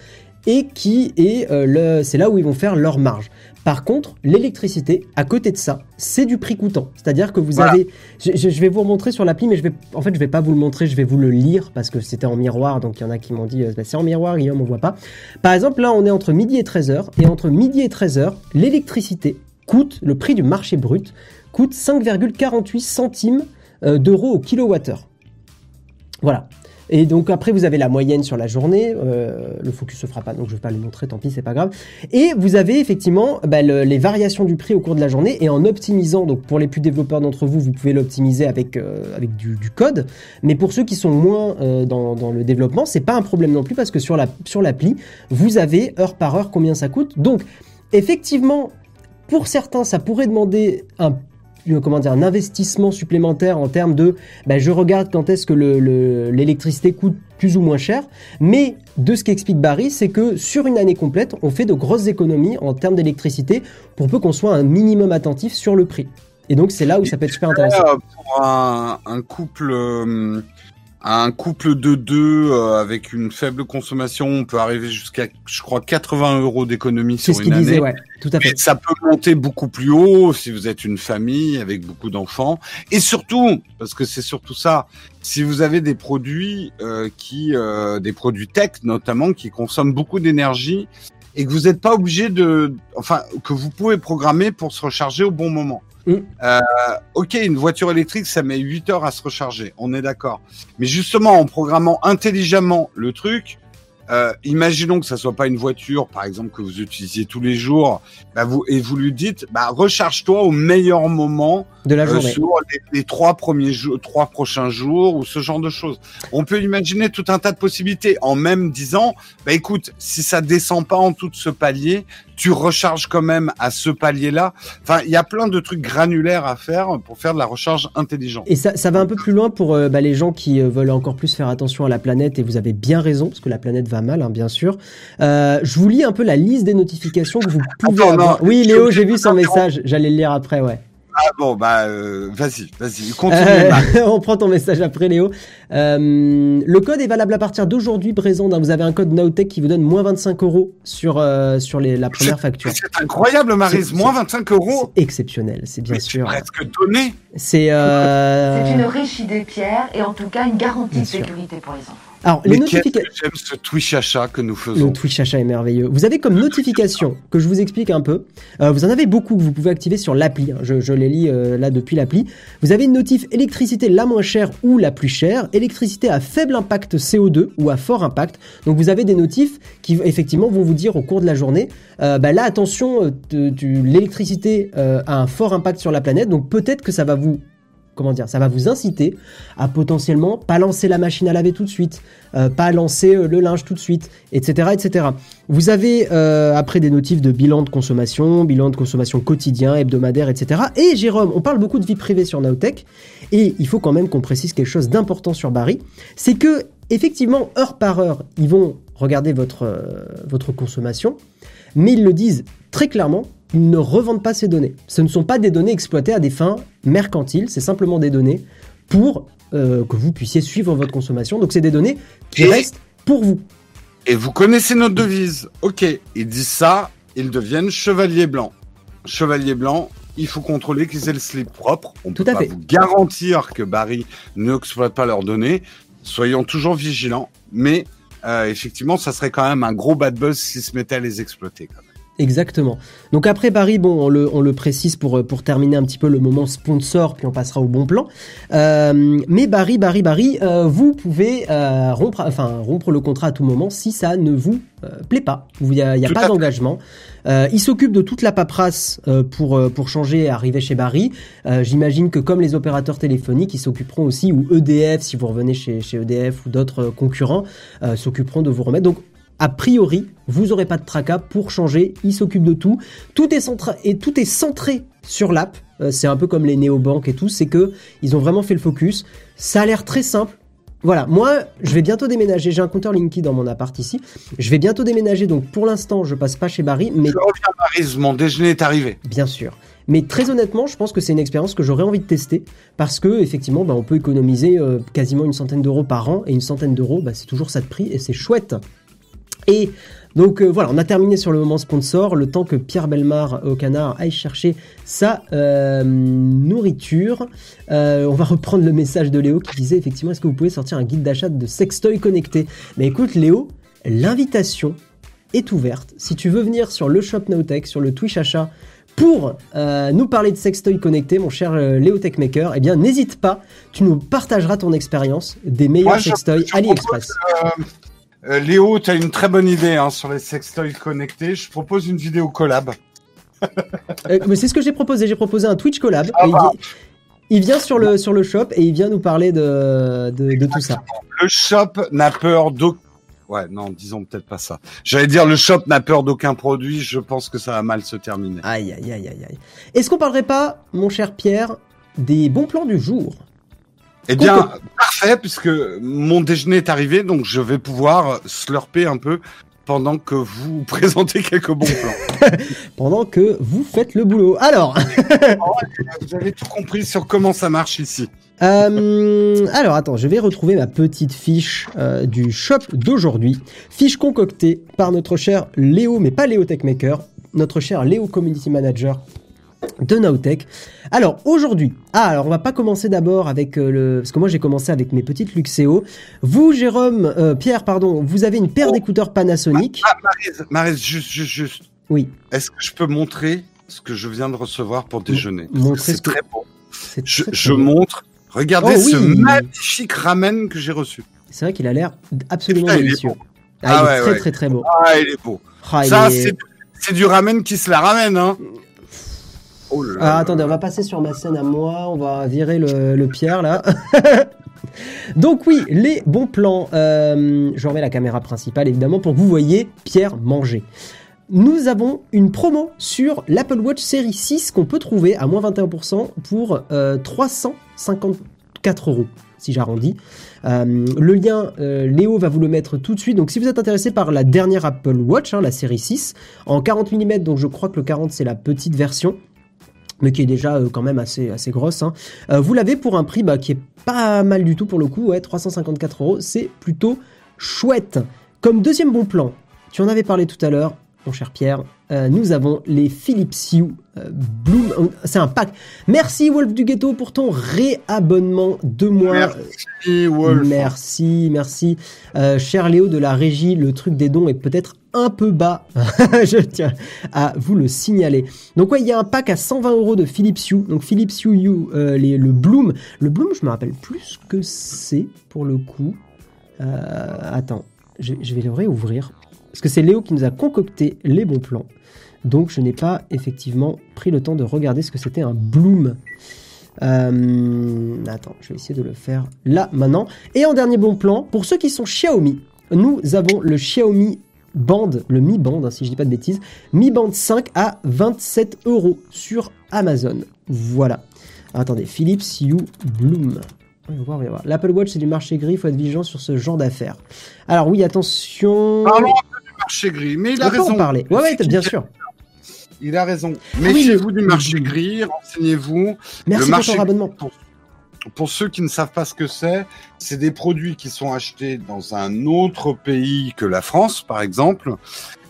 et qui est euh, le, c'est là où ils vont faire leur marge. Par contre, l'électricité, à côté de ça, c'est du prix coûtant. C'est-à-dire que vous avez, je, vais vous remontrer sur l'appli, mais je vais, en fait, je vais pas vous le montrer, je vais vous le lire parce que c'était en miroir, donc il y en a qui m'ont dit, euh, bah, c'est en miroir, Guillaume, on voit pas. Par exemple, là, on est entre midi et 13h, et entre midi et 13h, l'électricité coûte, le prix du marché brut, coûte 5,48 centimes euh, d'euros au kilowattheure. Voilà. Et donc après, vous avez la moyenne sur la journée. Euh, le focus se fera pas, donc je vais pas le montrer, tant pis, c'est pas grave. Et vous avez effectivement bah, les variations du prix au cours de la journée. Et en optimisant, donc pour les plus développeurs d'entre vous, vous pouvez l'optimiser avec, euh, avec du, code. Mais pour ceux qui sont moins euh, dans, le développement, c'est pas un problème non plus parce que sur la sur l'appli, vous avez heure par heure combien ça coûte. Donc effectivement, pour certains, ça pourrait demander un comment dire, un investissement supplémentaire en termes de ben, je regarde quand est-ce que l'électricité le, coûte plus ou moins cher. Mais de ce qu'explique Barry, c'est que sur une année complète, on fait de grosses économies en termes d'électricité pour peu qu'on soit un minimum attentif sur le prix. Et donc c'est là où ça peut être super intéressant. Pour un, un couple euh, un couple de deux euh, avec une faible consommation, on peut arriver jusqu'à, je crois, 80 euros d'économie sur ce une année. Disait, ouais, tout à fait. ça peut monter beaucoup plus haut si vous êtes une famille avec beaucoup d'enfants. Et surtout, parce que c'est surtout ça, si vous avez des produits euh, qui, euh, des produits tech notamment, qui consomment beaucoup d'énergie et que vous n'êtes pas obligé de, enfin, que vous pouvez programmer pour se recharger au bon moment. Mm. Euh, ok, une voiture électrique, ça met 8 heures à se recharger, on est d'accord. Mais justement, en programmant intelligemment le truc, euh, imaginons que ça soit pas une voiture, par exemple, que vous utilisiez tous les jours, bah vous, et vous lui dites, bah, recharge-toi au meilleur moment de la euh, journée. sur les, trois premiers jours, trois prochains jours, ou ce genre de choses. On peut imaginer tout un tas de possibilités en même disant, bah, écoute, si ça descend pas en tout ce palier, tu recharges quand même à ce palier-là. Enfin, il y a plein de trucs granulaires à faire pour faire de la recharge intelligente. Et ça, ça va un peu plus loin pour euh, bah, les gens qui euh, veulent encore plus faire attention à la planète, et vous avez bien raison, parce que la planète va mal, hein, bien sûr. Euh, je vous lis un peu la liste des notifications que vous pouvez avoir. oui, Léo, j'ai vu son message, j'allais le lire après, ouais. Ah bon, bah euh, vas-y, vas-y, continue. Euh, on prend ton message après, Léo. Euh, le code est valable à partir d'aujourd'hui, présent. Vous avez un code Nowtech qui vous donne moins 25 euros sur, sur les, la première facture. C'est incroyable, Marise, moins 25 euros. exceptionnel, c'est bien sûr. presque donné. C'est C'est une riche idée, Pierre, et en tout cas une garantie de sécurité pour les enfants. Alors, les notifications. J'aime ce Twitch achat que nous faisons. Le Twitch achat est merveilleux. Vous avez comme notification, que je vous explique un peu, euh, vous en avez beaucoup que vous pouvez activer sur l'appli. Hein. Je, les lis euh, là depuis l'appli. Vous avez une notif électricité la moins chère ou la plus chère, électricité à faible impact CO2 ou à fort impact. Donc vous avez des notifs qui effectivement vont vous dire au cours de la journée, euh, bah là attention, l'électricité a un fort impact sur la planète, donc peut-être que ça va vous comment dire, ça va vous inciter à potentiellement pas lancer la machine à laver tout de suite, euh, pas lancer euh, le linge tout de suite, etc., etc. Vous avez euh, après des notifs de bilan de consommation, bilan de consommation quotidien, hebdomadaire, etc. Et Jérôme, on parle beaucoup de vie privée sur Nowtech, et il faut quand même qu'on précise quelque chose d'important sur Barry, c'est que effectivement heure par heure, ils vont regarder votre votre consommation, mais ils le disent très clairement ils ne revendent pas ces données. Ce ne sont pas des données exploitées à des fins mercantiles, c'est simplement des données pour euh, que vous puissiez suivre votre consommation. Donc c'est des données qui restent pour vous. Et vous connaissez notre devise. Ok, ils disent ça, ils deviennent chevaliers blancs. Chevalier blanc, il faut contrôler qu'ils aient le slip propre. On Tout peut à pas vous garantir que Barry n'exploite pas leurs données. Soyons toujours vigilants. Mais euh, effectivement, ça serait quand même un gros bad buzz s'ils se mettaient à les exploiter. Exactement. Donc après Barry, bon, on le, précise pour, pour terminer un petit peu le moment sponsor, puis on passera au bon plan. Euh, mais Barry, Barry, Barry, euh, vous pouvez euh, rompre, enfin, rompre le contrat à tout moment si ça ne vous plaît pas. Il n'y a, y a pas d'engagement. il s'occupe de toute la paperasse pour, pour changer et arriver chez Barry. J'imagine que comme les opérateurs téléphoniques, ils s'occuperont aussi, ou EDF, si vous revenez chez, chez EDF ou d'autres concurrents, s'occuperont de vous remettre. Donc a priori, vous n'aurez pas de tracas pour changer, il s'occupe de tout. Tout est, centré, et tout est centré sur l'app. Euh, c'est un peu comme les néobanques et tout, c'est que ils ont vraiment fait le focus. Ça a l'air très simple. Voilà, moi, je vais bientôt déménager. J'ai un compteur Linky dans mon appart ici. Je vais bientôt déménager, donc pour l'instant, je passe pas chez Barry. Mais... Je reviens Paris, mon déjeuner est arrivé. Bien sûr. Mais très honnêtement, je pense que c'est une expérience que j'aurais envie de tester parce que effectivement, bah, on peut économiser euh, quasiment une centaine d'euros par an et une centaine d'euros, bah, c'est toujours ça de prix et c'est chouette. Et donc euh, voilà, on a terminé sur le moment sponsor, le temps que Pierre Belmar au canard aille chercher sa euh, nourriture. Euh, on va reprendre le message de Léo qui disait effectivement est-ce que vous pouvez sortir un guide d'achat de sextoy connecté Mais écoute Léo, l'invitation est ouverte. Si tu veux venir sur le Shop Nowtech, sur le Twitch achat pour euh, nous parler de sextoy connecté, mon cher euh, Léo Techmaker, eh bien, n'hésite pas, tu nous partageras ton expérience des meilleurs sextoys AliExpress. Euh, Léo, tu as une très bonne idée hein, sur les sextoys connectés. Je propose une vidéo collab. mais c'est ce que j'ai proposé. J'ai proposé un Twitch collab. Ah bah. il, vient sur le, sur le shop et il vient nous parler de, de tout ça. Le shop n'a peur d'aucun Ouais, non, disons peut-être pas ça. J'allais dire le shop n'a peur d'aucun produit, je pense que ça va mal se terminer. Aïe, aïe, aïe, aïe, aïe. Est-ce qu'on parlerait pas, mon cher Pierre, des bons plans du jour? Eh bien, parfait, puisque mon déjeuner est arrivé, donc je vais pouvoir slurper un peu pendant que vous présentez quelques bons plans. pendant que vous faites le boulot. Alors Vous avez tout compris sur comment ça marche ici. Euh, alors attends, je vais retrouver ma petite fiche euh, du shop d'aujourd'hui. Fiche concoctée par notre cher Léo, mais pas Léo Techmaker, notre cher Léo Community Manager de Nowtech. Alors aujourd'hui, ah alors on va pas commencer d'abord avec euh, le parce que moi j'ai commencé avec mes petites Luxeo. Vous Jérôme Pierre pardon, vous avez une paire oh. d'écouteurs Panasonic. Ah, Marise, juste juste juste. Oui. Est-ce que je peux montrer ce que je viens de recevoir pour déjeuner? C'est très beau. Je, je montre Regardez oh ce magnifique ramen que j'ai reçu. C'est vrai qu'il a l'air absolument délicieux. Ah, il est très très très beau. Ah, il est beau. Ah, Ça, c'est du ramen qui se la ramène, hein. Oh là ah, attendez, on va passer sur ma scène à moi. On va virer le, Pierre là. Donc oui, les bons plans. Euh, je remets la caméra principale évidemment pour que vous voyez Pierre manger nous avons une promo sur l'Apple Watch série 6 qu'on peut trouver à moins 21% pour 354 euh, euros, si j'arrondis. Euh, le lien, euh, Léo va vous le mettre tout de suite. Donc si vous êtes intéressé par la dernière Apple Watch, hein, la série 6, en 40 mm, donc je crois que le 40 c'est la petite version mais qui est déjà quand même assez, assez grosse. Hein. vous l'avez pour un prix bah, qui est pas mal du tout pour le coup, ouais, 354 euros, c'est plutôt chouette. Comme deuxième bon plan, tu en avais parlé tout à l'heure, mon cher Pierre, euh, nous avons les Philips Hue euh, Bloom. Euh, c'est un pack. Merci Wolf du Ghetto pour ton réabonnement de mois. Merci Wolf. Merci, merci. cher Léo de la régie, le truc des dons est peut-être un peu bas. Je tiens à vous le signaler. Donc ouais, il y a un pack à 120 euros de Philips Hue. Donc Philips Hue, le Bloom. Le Bloom, je me rappelle plus ce que c'est pour le coup. attends, je, je vais le réouvrir parce que c'est Léo qui nous a concocté les bons plans. Donc je n'ai pas effectivement pris le temps de regarder ce que c'était un bloom. Euh, attends, je vais essayer de le faire là maintenant. Et en dernier bon plan, pour ceux qui sont Xiaomi, nous avons le Xiaomi Band, le Mi Band, hein, si je dis pas de bêtises, Mi Band 5 à 27 euros sur Amazon. Voilà. attendez, Philips Hue Bloom. On va voir, on va voir. L'Apple Watch, c'est du marché gris, il faut être vigilant sur ce genre d'affaires. Alors oui, attention marché gris. Mais il a raison. parler. Ouais, ouais, bien sûr. Il a raison. Ah Méfiez-vous du marché gris, renseignez-vous. Merci pour ton abonnement. Pour, ceux qui ne savent pas ce que c'est, c'est des produits qui sont achetés dans un autre pays que la France, par exemple,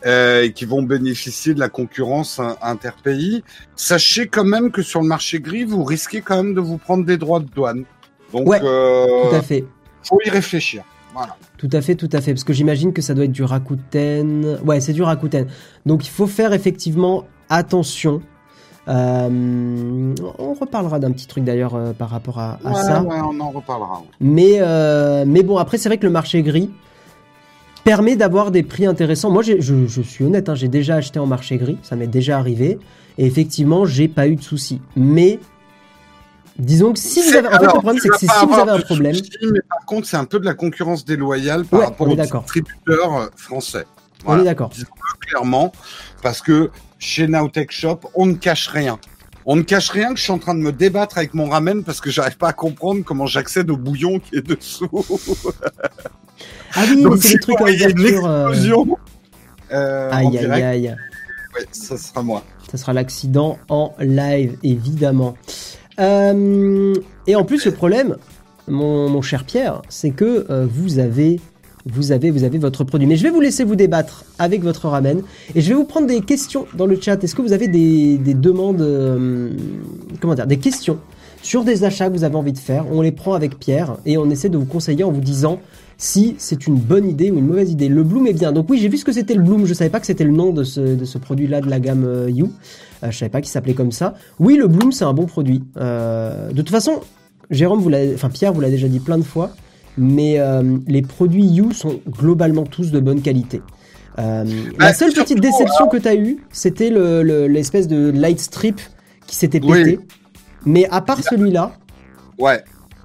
euh, et qui vont bénéficier de la concurrence interpays. Sachez quand même que sur le marché gris, vous risquez quand même de vous prendre des droits de douane. Donc, ouais, euh, tout à fait. Faut y réfléchir. Tout à fait, tout à fait. Parce que j'imagine que ça doit être du Rakuten. Ouais, c'est du Rakuten. Donc il faut faire effectivement attention. Euh, on reparlera d'un petit truc d'ailleurs euh, par rapport à, ça. Ouais, on en reparlera. Mais, euh, mais bon, après, c'est vrai que le marché gris permet d'avoir des prix intéressants. Moi, je, je, suis honnête, hein, j'ai déjà acheté en marché gris, ça m'est déjà arrivé. Et effectivement, j'ai pas eu de soucis. Mais Disons que si vous avez. En fait, le problème, c'est que si, vous avez un problème. mais par contre, c'est un peu de la concurrence déloyale par rapport aux distributeurs français. On est d'accord. Clairement, parce que chez Nowtech Shop, on ne cache rien. On ne cache rien que je suis en train de me débattre avec mon ramen parce que j'arrive pas à comprendre comment j'accède au bouillon qui est dessous. ah oui, mais c'est le truc à ouverture. Euh... Euh, aïe, aïe, aïe. Ouais, ça sera moi. Ça sera l'accident en live, évidemment. Euh, et en plus, le problème, mon, cher Pierre, c'est que euh, vous avez vous avez, vous avez votre produit. Mais je vais vous laisser vous débattre avec votre ramen et je vais vous prendre des questions dans le chat. Est-ce que vous avez des, demandes, euh, comment dire, des questions sur des achats que vous avez envie de faire? On les prend avec Pierre et on essaie de vous conseiller en vous disant si c'est une bonne idée ou une mauvaise idée. Le Bloom est bien. Donc oui, j'ai vu ce que c'était le Bloom. Je savais pas que c'était le nom de ce, produit-là de la gamme euh, You. Euh, je savais pas qu'il s'appelait comme ça. Oui, le Bloom, c'est un bon produit. Euh, de toute façon, Jérôme, vous enfin Pierre vous l'a déjà dit plein de fois, mais les produits You sont globalement tous de bonne qualité. la bah, seule petite déception que tu as eue, c'était l'espèce de light strip qui s'était pété. Mais à part celui-là. Ouais.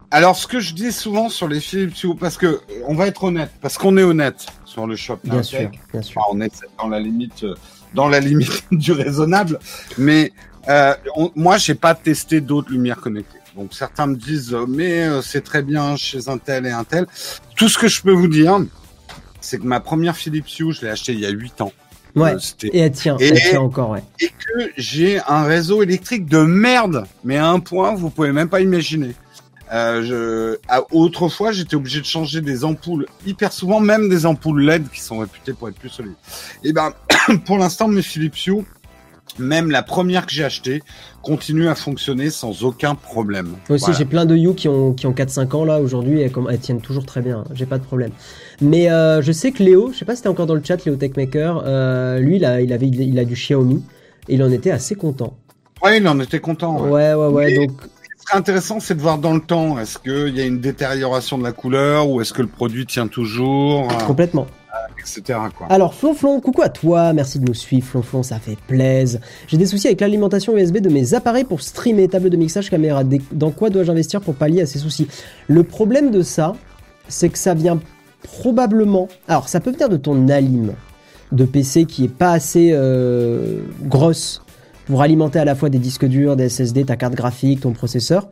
Alors, ce que je dis souvent sur les Philips parce que on va être honnête, parce qu'on est honnête sur le shop. Bien sûr, bien sûr. on est dans la limite, euh, dans la limite du raisonnable. Mais euh, on, moi, j'ai pas testé d'autres lumières connectées. Donc certains me disent, euh, mais euh, c'est très bien chez un tel et un tel. Tout ce que je peux vous dire, c'est que ma première Philips Hue, je l'ai acheté il y a 8 ans. Ouais. et elle tient, elle tient encore, ouais. Et que j'ai un réseau électrique de merde, mais à un point, vous pouvez même pas imaginer. Euh, je, autrefois, j'étais obligé de changer des ampoules hyper souvent, même des ampoules LED qui sont réputées pour être plus solides. Et ben, pour l'instant, mes Philips Hue, même la première que j'ai achetée, continue à fonctionner sans aucun problème. Moi aussi, j'ai plein de You qui ont, qui ont 4-5 ans là aujourd'hui et elles tiennent toujours très bien. J'ai pas de problème. Mais euh, je sais que Léo, je sais pas si c'était encore dans le chat, Léo Techmaker, euh, lui, il a, il, avait, il a du Xiaomi et il en était assez content. Ouais, il en était content. Ouais, ouais, ouais. donc intéressant, c'est de voir dans le temps. Est-ce qu'il y a une détérioration de la couleur ou est-ce que le produit tient toujours Complètement. Alors Flonflon, coucou à toi, merci de nous suivre Flonflon, ça fait plaisir. J'ai des soucis avec l'alimentation USB de mes appareils pour streamer, table de mixage, caméra. Dans quoi dois-je investir pour pallier à ces soucis? Le problème de ça, c'est que ça vient probablement... Alors ça peut venir de ton alim de PC qui est pas assez euh, grosse pour alimenter à la fois des disques durs, des SSD, ta carte graphique, ton processeur.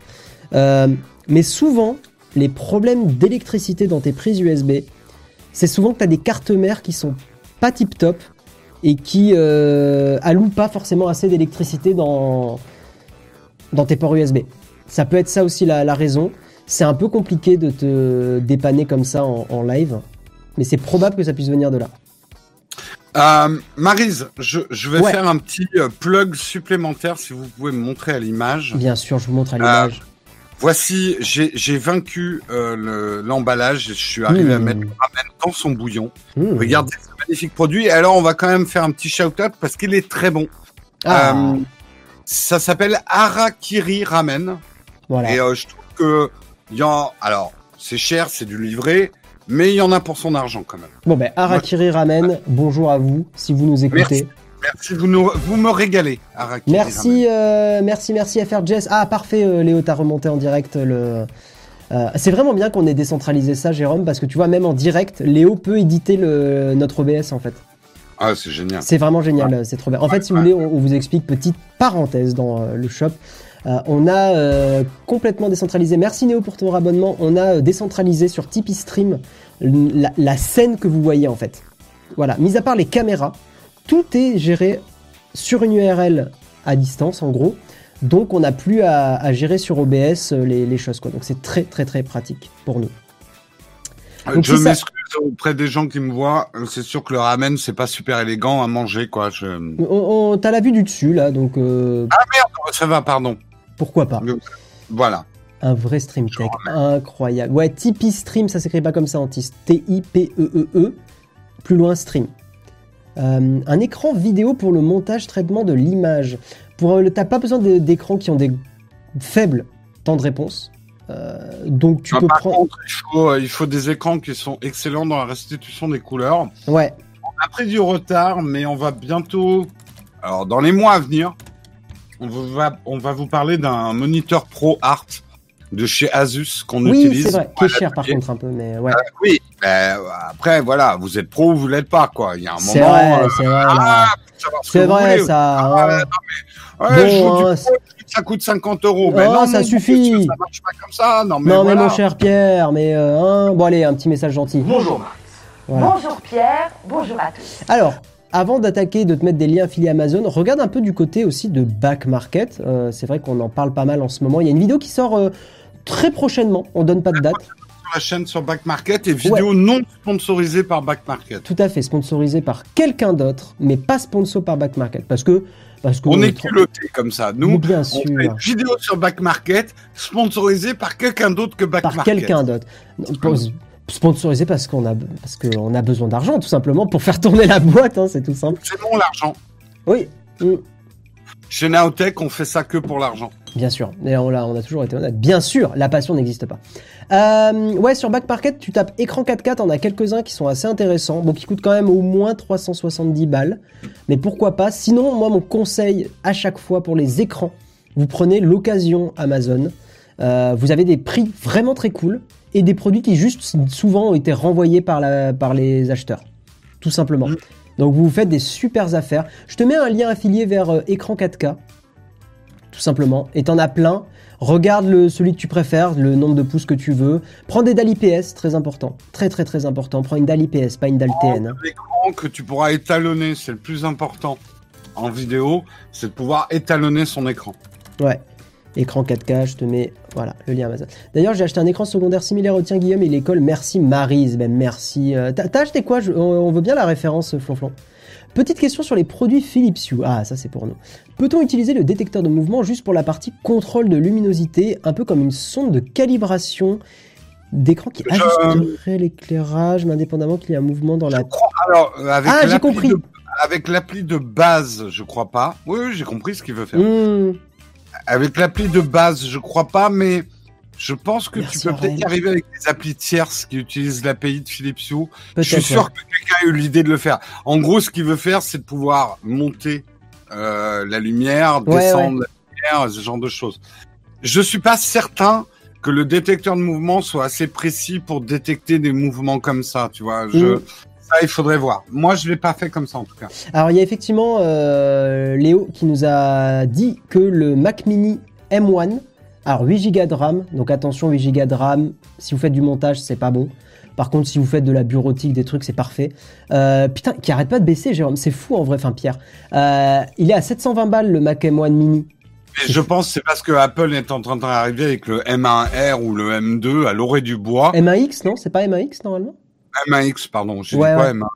Euh, mais souvent, les problèmes d'électricité dans tes prises USB, c'est souvent que tu as des cartes mères qui sont pas tip top et qui euh, allouent pas forcément assez d'électricité dans, dans tes ports USB. Ça peut être ça aussi la, raison. C'est un peu compliqué de te dépanner comme ça en live, mais c'est probable que ça puisse venir de là. Euh, Marise, je, vais faire un petit euh, plug supplémentaire si vous pouvez me montrer à l'image. Bien sûr, je vous montre à l'image. Euh, voici, j'ai vaincu l'emballage. je suis arrivé à hmm. mettre le ramen dans son bouillon. Hmm. Regardez ce magnifique produit. Et alors, on va quand même faire un petit shout-out parce qu'il est très bon. Ah. ça s'appelle Arakiri Ramen. Voilà. Et je trouve que, y a, alors, c'est cher, c'est du livret. Mais il y en a pour son argent quand même. Bon ben, Arakiri Ramen, bonjour à vous, si vous nous écoutez. Merci, vous, nous, vous me régalez, Arakiri Merci, euh, merci, merci à faire Jess. Ah, parfait, euh, Léo, t'as remonté en direct le... Euh, c'est vraiment bien qu'on ait décentralisé ça, Jérôme, parce que tu vois, même en direct, Léo peut éditer le, notre OBS en fait. Ah, c'est génial. C'est vraiment génial, c'est trop bien. En fait, si vous voulez, on, vous explique, petite parenthèse dans le shop. Euh, on a euh, complètement décentralisé. Merci Néo pour ton abonnement. On a euh, décentralisé sur Tipeee Stream la, scène que vous voyez en fait. Voilà, mis à part les caméras, tout est géré sur une URL à distance en gros. Donc on n'a plus à, gérer sur OBS les, choses quoi. Donc c'est très très très pratique pour nous. je m'excuse auprès des gens qui me voient. C'est sûr que le ramen c'est pas super élégant à manger quoi. Je... T'as la vue du dessus là donc. Ah merde, ça va pardon. Pourquoi pas? Voilà. Un vrai stream tech, incroyable. Ouais, Tipeee Stream, ça s'écrit pas comme ça en T-I-P-E-E-E. E e, plus loin, stream. Euh, un écran vidéo pour le montage, traitement de l'image. Pour, euh, t'as pas besoin d'écrans qui ont des faibles temps de réponse. Euh, donc tu peux prendre. Contre, il, faut, il faut des écrans qui sont excellents dans la restitution des couleurs. Ouais. On a pris du retard, mais on va bientôt, alors dans les mois à venir, on va, on va vous parler d'un moniteur Pro Art de chez Asus qu'on utilise. Oui, c'est vrai, qui est cher par contre un peu, mais ouais. Euh, oui, ben, après voilà, vous êtes pro ou vous l'êtes pas quoi. Il y a un moment. C'est vrai, euh, c'est vrai. Ah, c'est vrai ça. Ah, bon, hein, ça coûte 50 euros. Mais non, ça suffit. ça marche pas comme ça. Non, mais, non, mais mon cher Pierre, mais euh, hein, bon allez, un petit message gentil. Bonjour Bonjour Pierre, bonjour à tous. Alors, avant d'attaquer, de te mettre des liens affiliés Amazon, regarde un peu du côté aussi de Back Market. Euh, c'est vrai qu'on en parle pas mal en ce moment. Il y a une vidéo qui sort euh, très prochainement. On donne pas de date. sur la chaîne sur Back Market et vidéos non sponsorisées par Back Market. Tout à fait, sponsorisées par quelqu'un d'autre, mais pas sponsor par Back Market. Parce que. Parce que on est culotté comme ça. Nous, bien sûr. on fait une vidéo sur Back Market sponsorisée par quelqu'un d'autre que Back Market. Par quelqu'un d'autre. Sponsorisé parce qu'on a, parce qu'on a besoin d'argent, tout simplement, pour faire tourner la boîte, hein, c'est tout simple. C'est bon l'argent. Oui. Chez Naotech, on fait ça que pour l'argent. Bien sûr, mais on a, on a toujours été honnête. Bien sûr, la passion n'existe pas. Euh, ouais, sur Back Market, tu tapes écran 4K, on a quelques-uns qui sont assez intéressants, bon, qui coûtent quand même au moins 370 balles. Mais pourquoi pas? Sinon, moi, mon conseil à chaque fois pour les écrans, vous prenez l'occasion Amazon. Euh, vous avez des prix vraiment très cool et des produits qui juste souvent ont été renvoyés par, la, par les acheteurs. Tout simplement. Mm. Donc vous faites des super affaires. Je te mets un lien affilié vers euh, écran 4K. Tout simplement. Et t'en as plein. Regarde le, celui que tu préfères, le nombre de pouces que tu veux. Prends des DAL IPS, très important. Très très très important. Prends une DAL IPS, pas une DAL TN. Hein. L'écran que tu pourras étalonner, c'est le plus important en vidéo, c'est de pouvoir étalonner son écran. Ouais. Écran 4K, je te mets voilà le lien Amazon. D'ailleurs, j'ai acheté un écran secondaire similaire au tien Guillaume et l'école. Merci Marise, ben merci. Euh, t'as acheté quoi? On, veut bien la référence Flonflon. Petite question sur les produits Philips Hue. Ah, ça c'est pour nous. Peut-on utiliser le détecteur de mouvement juste pour la partie contrôle de luminosité, un peu comme une sonde de calibration d'écran qui ajusterait l'éclairage, mais indépendamment qu'il y ait un mouvement dans la. Alors, euh, avec ah, j'ai compris. avec l'appli de base, je crois pas. Oui, j'ai compris ce qu'il veut faire. Hmm. Avec l'appli de base, je crois pas, mais je pense que tu peux peut-être y arriver avec des applis tierces qui utilisent l'API de Philips Hue. Je suis sûr que quelqu'un a eu l'idée de le faire. En gros, ce qu'il veut faire, c'est de pouvoir monter euh, la lumière, descendre la lumière, ce genre de choses. Je suis pas certain que le détecteur de mouvement soit assez précis pour détecter des mouvements comme ça, tu vois. Je, mm. Ça, il faudrait voir. Moi, je l'ai pas fait comme ça en tout cas. Alors, il y a effectivement euh, Léo qui nous a dit que le Mac Mini M1, alors 8 Go de RAM, donc attention 8 Go de RAM, si vous faites du montage, c'est pas bon. Par contre, si vous faites de la bureautique, des trucs, c'est parfait. Euh, putain, qui arrête pas de baisser, Jérôme. C'est fou en vrai, enfin Pierre. Euh, il est à 720 balles le Mac M1 Mini. je pense que c'est parce que Apple est en train d'arriver avec le M1R ou le M2 à l'orée du bois. M1X, non C'est pas M1X normalement? M1X, pardon. J'ai dit quoi, M1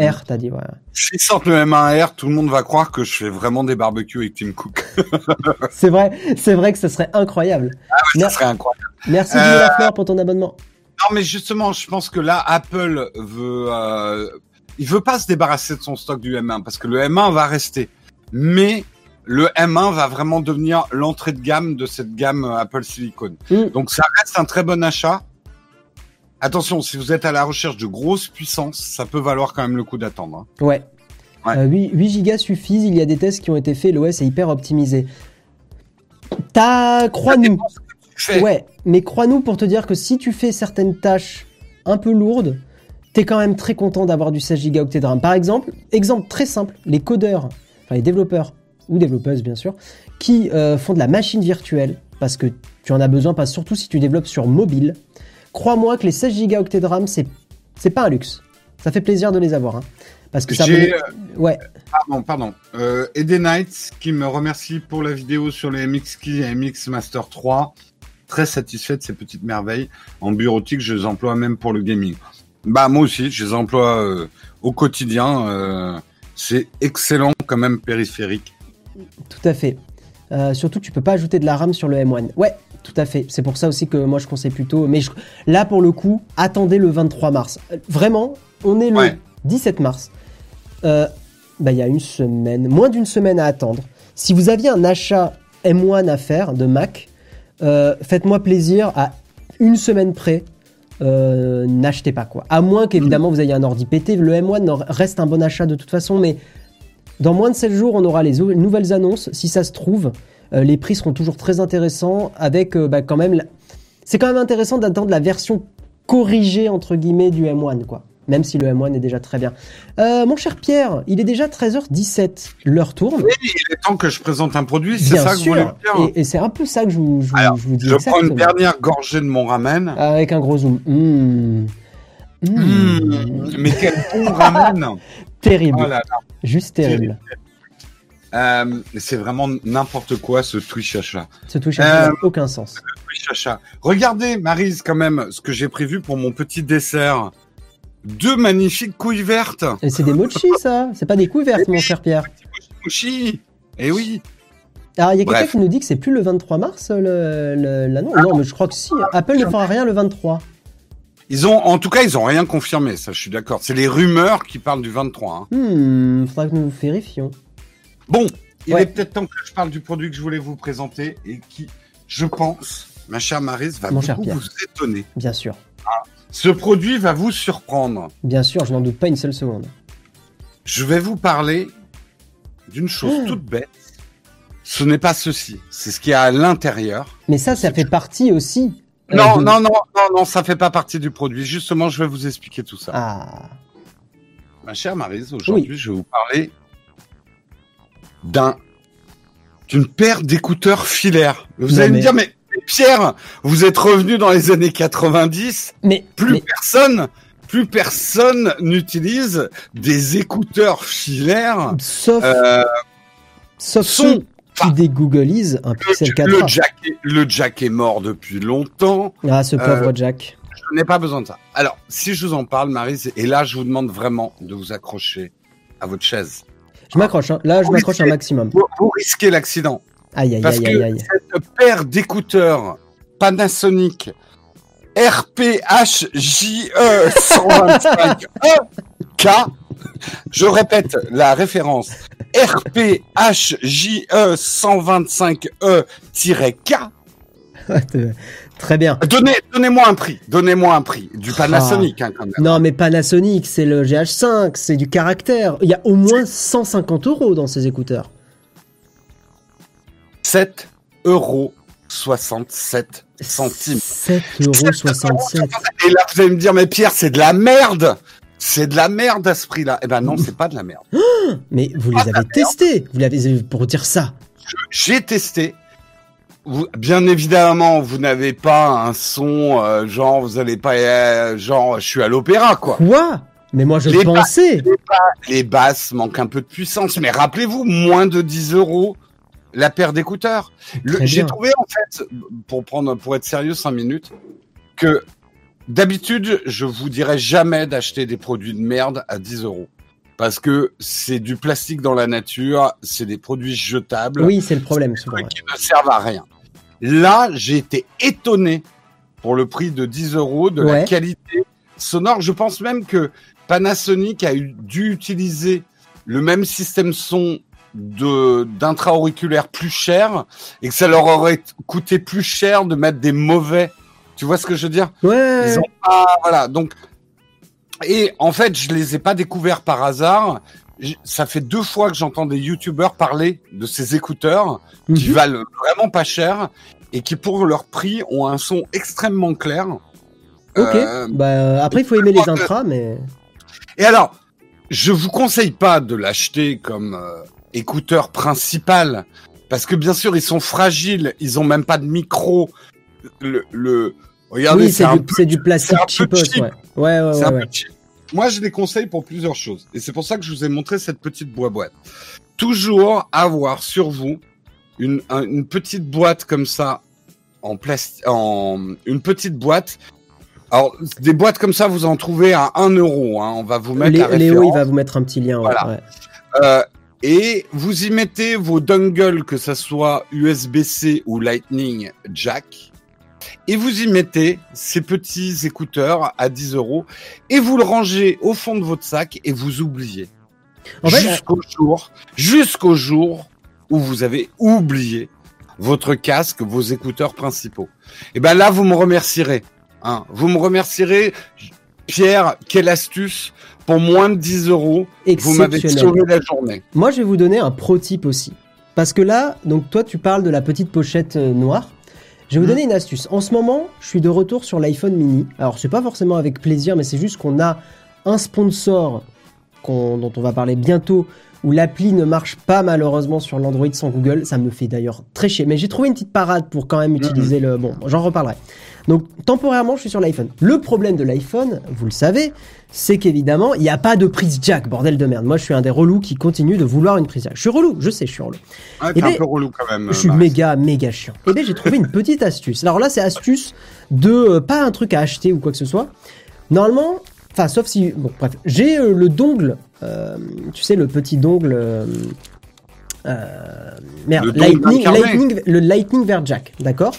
R, t'as dit, ouais. Si sortent le M1R, tout le monde va croire que je fais vraiment des barbecues avec Tim Cook. c'est vrai, c'est vrai que ce serait incroyable. Ah ça serait incroyable. Merci euh... la fleur pour ton abonnement. Non, mais justement, je pense que là, Apple veut, euh... il veut pas se débarrasser de son stock du M1 parce que le M1 va rester. Mais le M1 va vraiment devenir l'entrée de gamme de cette gamme Apple Silicon. Mm. Donc ça reste un très bon achat. Attention, si vous êtes à la recherche de grosses puissances, ça peut valoir quand même le coup d'attendre. Hein. Ouais. 8, euh, Go suffisent, il y a des tests qui ont été faits, l'OS est hyper optimisé. T'as, crois-nous. Ouais, mais crois-nous pour te dire que si tu fais certaines tâches un peu lourdes, t'es quand même très content d'avoir du 16 Go de RAM. Par exemple, exemple très simple, les codeurs, enfin les développeurs, ou développeuses bien sûr, qui euh, font de la machine virtuelle, parce que tu en as besoin, pas surtout si tu développes sur mobile, crois-moi que les 16 Go de RAM, c'est, c'est pas un luxe. Ça fait plaisir de les avoir. Hein. Parce que ça euh, Ouais. Pardon, pardon. Euh, Knights qui me remercie pour la vidéo sur les MX Key et MX Master 3. Très satisfait de ces petites merveilles. En bureautique, je les emploie même pour le gaming. Bah moi aussi, je les emploie euh, au quotidien. Euh, c'est excellent quand même périphérique. Tout à fait. surtout, tu peux pas ajouter de la RAM sur le M1. Ouais, tout à fait. C'est pour ça aussi que moi je conseille plutôt. Mais là pour le coup, attendez le 23 mars. Vraiment, on est le 17 mars. Euh, bah, il y a une semaine, moins d'une semaine à attendre. Si vous aviez un achat M1 à faire de Mac, euh, faites-moi plaisir à une semaine près. Euh, n'achetez pas quoi. À moins qu'évidemment vous ayez un ordi pété. Le M1 reste un bon achat de toute façon, mais dans moins de 7 jours, on aura les nouvelles annonces. Si ça se trouve, euh, les prix seront toujours très intéressants avec euh, bah, quand même... C'est quand même intéressant d'attendre la version corrigée entre guillemets du M1 quoi. Même si le M1 est déjà très bien. Euh, mon cher Pierre, il est déjà 13h17. L'heure tourne. Oui, il est temps que je présente un produit, c'est ça que vous voulez dire Et, c'est un peu ça que je vous, je, je vous dis. Je prends une dernière gorgée de mon ramen. Avec un gros zoom. Mmh. Mmh. Mais quel bon ramen Terrible. Oh Juste terrible. Euh, c'est vraiment n'importe quoi ce Twitch achat. Ce Twitch achat n'a aucun sens. Twitch achat. Regardez, Marise, quand même, ce que j'ai prévu pour mon petit dessert. Deux magnifiques couilles vertes. Et c'est des mochis, ça C'est pas des couilles vertes, mon cher Pierre. Mochi Eh oui alors, il y a quelqu'un qui nous dit que c'est plus le 23 mars l'annonce. Non, mais je crois que si. Apple ne fera rien le 23. Ils ont, en tout cas, ils ont rien confirmé, ça, je suis d'accord. C'est les rumeurs qui parlent du 23. Hein. Hmm, faudra que nous vérifions. Bon, il est peut-être temps que je parle du produit que je voulais vous présenter et qui, je pense, ma chère Marise, va beaucoup vous étonner. Bien sûr. Ah, ce produit va vous surprendre. Bien sûr, je n'en doute pas une seule seconde. Je vais vous parler d'une chose oh. toute bête. Ce n'est pas ceci, c'est ce qui est à l'intérieur. Mais ça, ça fait partie aussi euh, non, non, non, non, non, ça fait pas partie du produit. Justement, je vais vous expliquer tout ça. Ah. Ma chère Marise, aujourd'hui, je vais vous parler d'un d'une paire d'écouteurs filaires. Vous allez me dire, mais Pierre, vous êtes revenu dans les années 90. Mais plus personne, plus personne n'utilise des écouteurs filaires. Sauf, euh, sauf son qui dégooglise un Pixel 4 le jack, est, le jack est mort depuis longtemps. Ah, ce pauvre euh, Jack. Je n'ai pas besoin de ça. Alors, si je vous en parle, Marise, et là, je vous demande vraiment de vous accrocher à votre chaise. Je m'accroche, hein. là, je m'accroche un maximum. Vous, risquez l'accident. Aïe, aïe, aïe, aïe, aïe. Cette paire d'écouteurs Panasonic RPHJE 125 K, je répète la référence RPHJE 125E-K. Très bien. Donnez, donnez-moi un prix. Donnez-moi un prix. Du Panasonic, hein, quand même. Non, mais Panasonic, c'est le GH5, c'est du caractère. Il y a au moins 150 euros dans ces écouteurs. 7 euros 67 centimes. 7 euros 67. Et là, vous allez me dire, mais Pierre, c'est de la merde. C'est de la merde à ce prix-là. Eh ben non, c'est pas de la merde. mais vous les avez testés. Vous l'avez pour dire ça. J'ai testé. Vous, bien évidemment, vous n'avez pas un son euh, genre vous allez pas euh, genre je suis à l'opéra quoi. Quoi? Mais moi je pensais. les, basses manquent un peu de puissance, mais rappelez-vous moins de 10 euros la paire d'écouteurs. J'ai trouvé en fait pour prendre pour être sérieux 5 minutes que D'habitude, je vous dirais jamais d'acheter des produits de merde à 10 euros. Parce que c'est du plastique dans la nature, c'est des produits jetables. Oui, c'est le problème souvent. Qui ne servent à rien. Là, j'ai été étonné pour le prix de 10 euros de la qualité sonore. Je pense même que Panasonic a dû utiliser le même système son de d'intra-auriculaire plus cher et que ça leur aurait coûté plus cher de mettre des mauvais tu vois ce que je veux dire? Ouais. voilà. Donc, et en fait, je les ai pas découverts par hasard. Ça fait deux fois que j'entends des youtubeurs parler de ces écouteurs qui mhm. valent vraiment pas cher et qui, pour leur prix, ont un son extrêmement clair. Ok. Euh, bah, après, il faut aimer les intras, mais. Et alors, je vous conseille pas de l'acheter comme euh, écouteur principal parce que bien sûr, ils sont fragiles. Ils ont même pas de micro. Le, le Regardez, oui, c'est du, du, plastique cheapos, ouais. Ouais, ouais, ouais, Moi, je les conseille pour plusieurs choses. Et c'est pour ça que je vous ai montré cette petite boîte. Toujours avoir sur vous une, une petite boîte comme ça, en plastique, en, une petite boîte. Alors, des boîtes comme ça, vous en trouvez à 1 euro, hein. On va vous mettre la Léo, il va vous mettre un petit lien, voilà. Euh, et vous y mettez vos dongles, que ça soit USB-C ou Lightning Jack et vous y mettez ces petits écouteurs à 10 euros et vous le rangez au fond de votre sac et vous oubliez. jusqu'au jour, jusqu'au jour où vous avez oublié votre casque, vos écouteurs principaux. Et ben là, vous me remercierez. Hein. Vous me remercierez, Pierre. Quelle astuce pour moins de 10 euros, vous m'avez sauvé la journée. Moi, je vais vous donner un pro tip aussi. Parce que là, donc toi, tu parles de la petite pochette euh, noire. Je vais vous donner une astuce. En ce moment, je suis de retour sur l'iPhone mini. Alors, c'est pas forcément avec plaisir, mais c'est juste qu'on a un sponsor dont on va parler bientôt où l'appli ne marche pas malheureusement sur l'Android sans Google. Ça me fait d'ailleurs très chier. Mais j'ai trouvé une petite parade pour quand même utiliser le... Bon, j'en reparlerai. Donc temporairement, je suis sur l'iPhone. Le problème de l'iPhone, vous le savez, c'est qu'évidemment, il n'y a pas de prise jack, bordel de merde. Moi, je suis un des relous qui continue de vouloir une prise jack. Je suis relou, je sais, je suis relou. Ouais, t'es un peu relou quand même. Je suis méga, méga chiant. Et bien, j'ai trouvé une petite astuce. Alors là, c'est astuce de euh, pas un truc à acheter ou quoi que ce soit. Normalement, enfin, sauf si, bon, bref, j'ai euh, le dongle, euh, tu sais, le petit dongle. merde, lightning, lightning, le Lightning vers Jack, d'accord?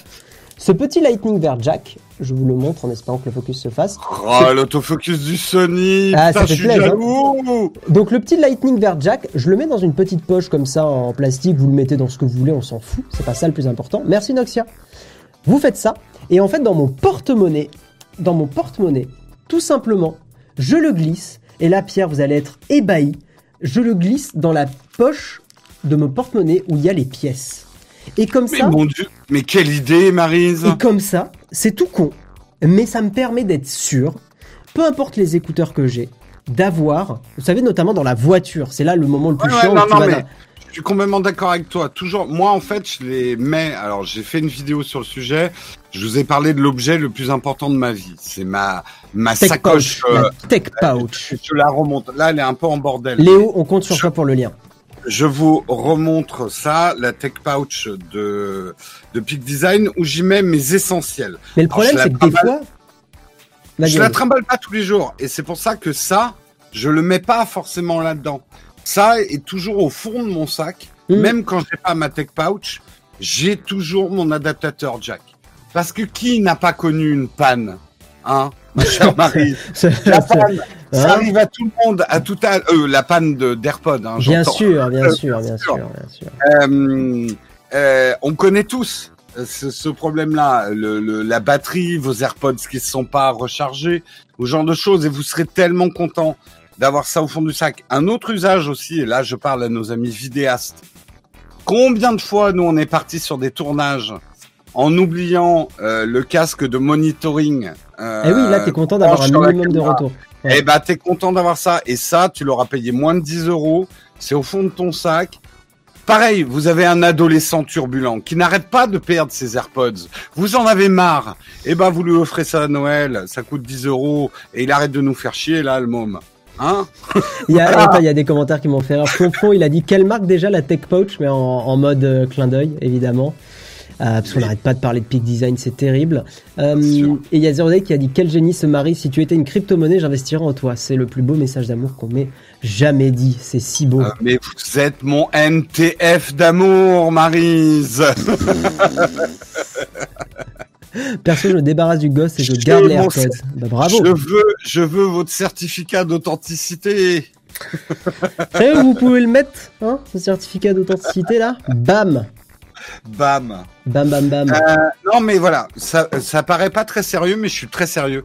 Ce petit Lightning vers Jack, je vous le montre en espérant que le focus se fasse. Oh, l'autofocus du Sony Ah, ça fait plaisir. Donc le petit Lightning vers Jack, je le mets dans une petite poche comme ça en plastique, vous le mettez dans ce que vous voulez, on s'en fout, c'est pas ça le plus important. Merci Noxia. Vous faites ça, et en fait dans mon porte-monnaie, dans mon porte-monnaie, tout simplement, je le glisse, et là Pierre, vous allez être ébahi, je le glisse dans la poche de mon porte-monnaie où il y a les pièces. Et comme mais ça. Mon Dieu, mais quelle idée, Marise Et comme ça, c'est tout con, mais ça me permet d'être sûr, peu importe les écouteurs que j'ai, d'avoir, vous savez, notamment dans la voiture, c'est là le moment le plus chiant. non, non, mais je suis complètement d'accord avec toi. Toujours, moi, en fait, je les mets. Alors, j'ai fait une vidéo sur le sujet. Je vous ai parlé de l'objet le plus important de ma vie. C'est ma ma sacoche. Euh, tech pouch. je la remonte. Là, elle est un peu en bordel. Léo, on compte sur toi pour le lien. Je vous remontre ça, la tech pouch de, de Peak Design, où j'y mets mes essentiels. Mais le problème, c'est que des fois... Je la trimballe pas tous les jours. Et c'est pour ça que ça, je le mets pas forcément là-dedans. Ça est toujours au fond de mon sac. Hmm. Même quand j'ai pas ma tech pouch, j'ai toujours mon adaptateur jack. Parce que qui n'a pas connu une panne Hein ma chère Marie? la panne, ça hein arrive à tout le monde, à tout à euh, la panne d'AirPod. Hein, bien, sûr, bien, euh, sûr, bien sûr, bien sûr, euh, euh, on connaît tous euh, ce, ce problème-là, le, le, la batterie, vos AirPods qui ne sont pas rechargés, ou genre de choses, et vous serez tellement content d'avoir ça au fond du sac. Un autre usage aussi, et là je parle à nos amis vidéastes. Combien de fois nous on est parti sur des tournages en oubliant euh, le casque de monitoring. Euh, eh oui, là, t'es content d'avoir un minimum de retour. Eh bah, t'es content d'avoir ça. Et ça, tu l'auras payé moins de 10 euros. C'est au fond de ton sac. Pareil, vous avez un adolescent turbulent qui n'arrête pas de perdre ses AirPods. Vous en avez marre. Eh ben, vous lui offrez ça à Noël. Ça coûte 10 euros. Et il arrête de nous faire chier, là, le môme. Hein? Il, y a, il y a des commentaires qui m'ont fait rire. Fonfon, il a dit quelle marque déjà la Tech Pouch, mais en, en mode euh, clin d'œil, évidemment. Euh, parce qu'on n'arrête pas de parler de peak design, c'est terrible. Euh, et il y a Zero Day qui a dit quel génie se marie. Si tu étais une crypto-monnaie, j'investirais en toi. C'est le plus beau message d'amour qu'on m'ait jamais dit. C'est si beau. Ah, mais vous êtes mon NTF d'amour, Marise. Perso, je me débarrasse du gosse et je, garde les AirPods. Bah, bravo. Je veux, je veux votre certificat d'authenticité. Vous pouvez le mettre, hein, ce certificat d'authenticité là? Bam Bam. Bam, bam, bam. Euh, non, mais voilà, ça, ça paraît pas très sérieux, mais je suis très sérieux.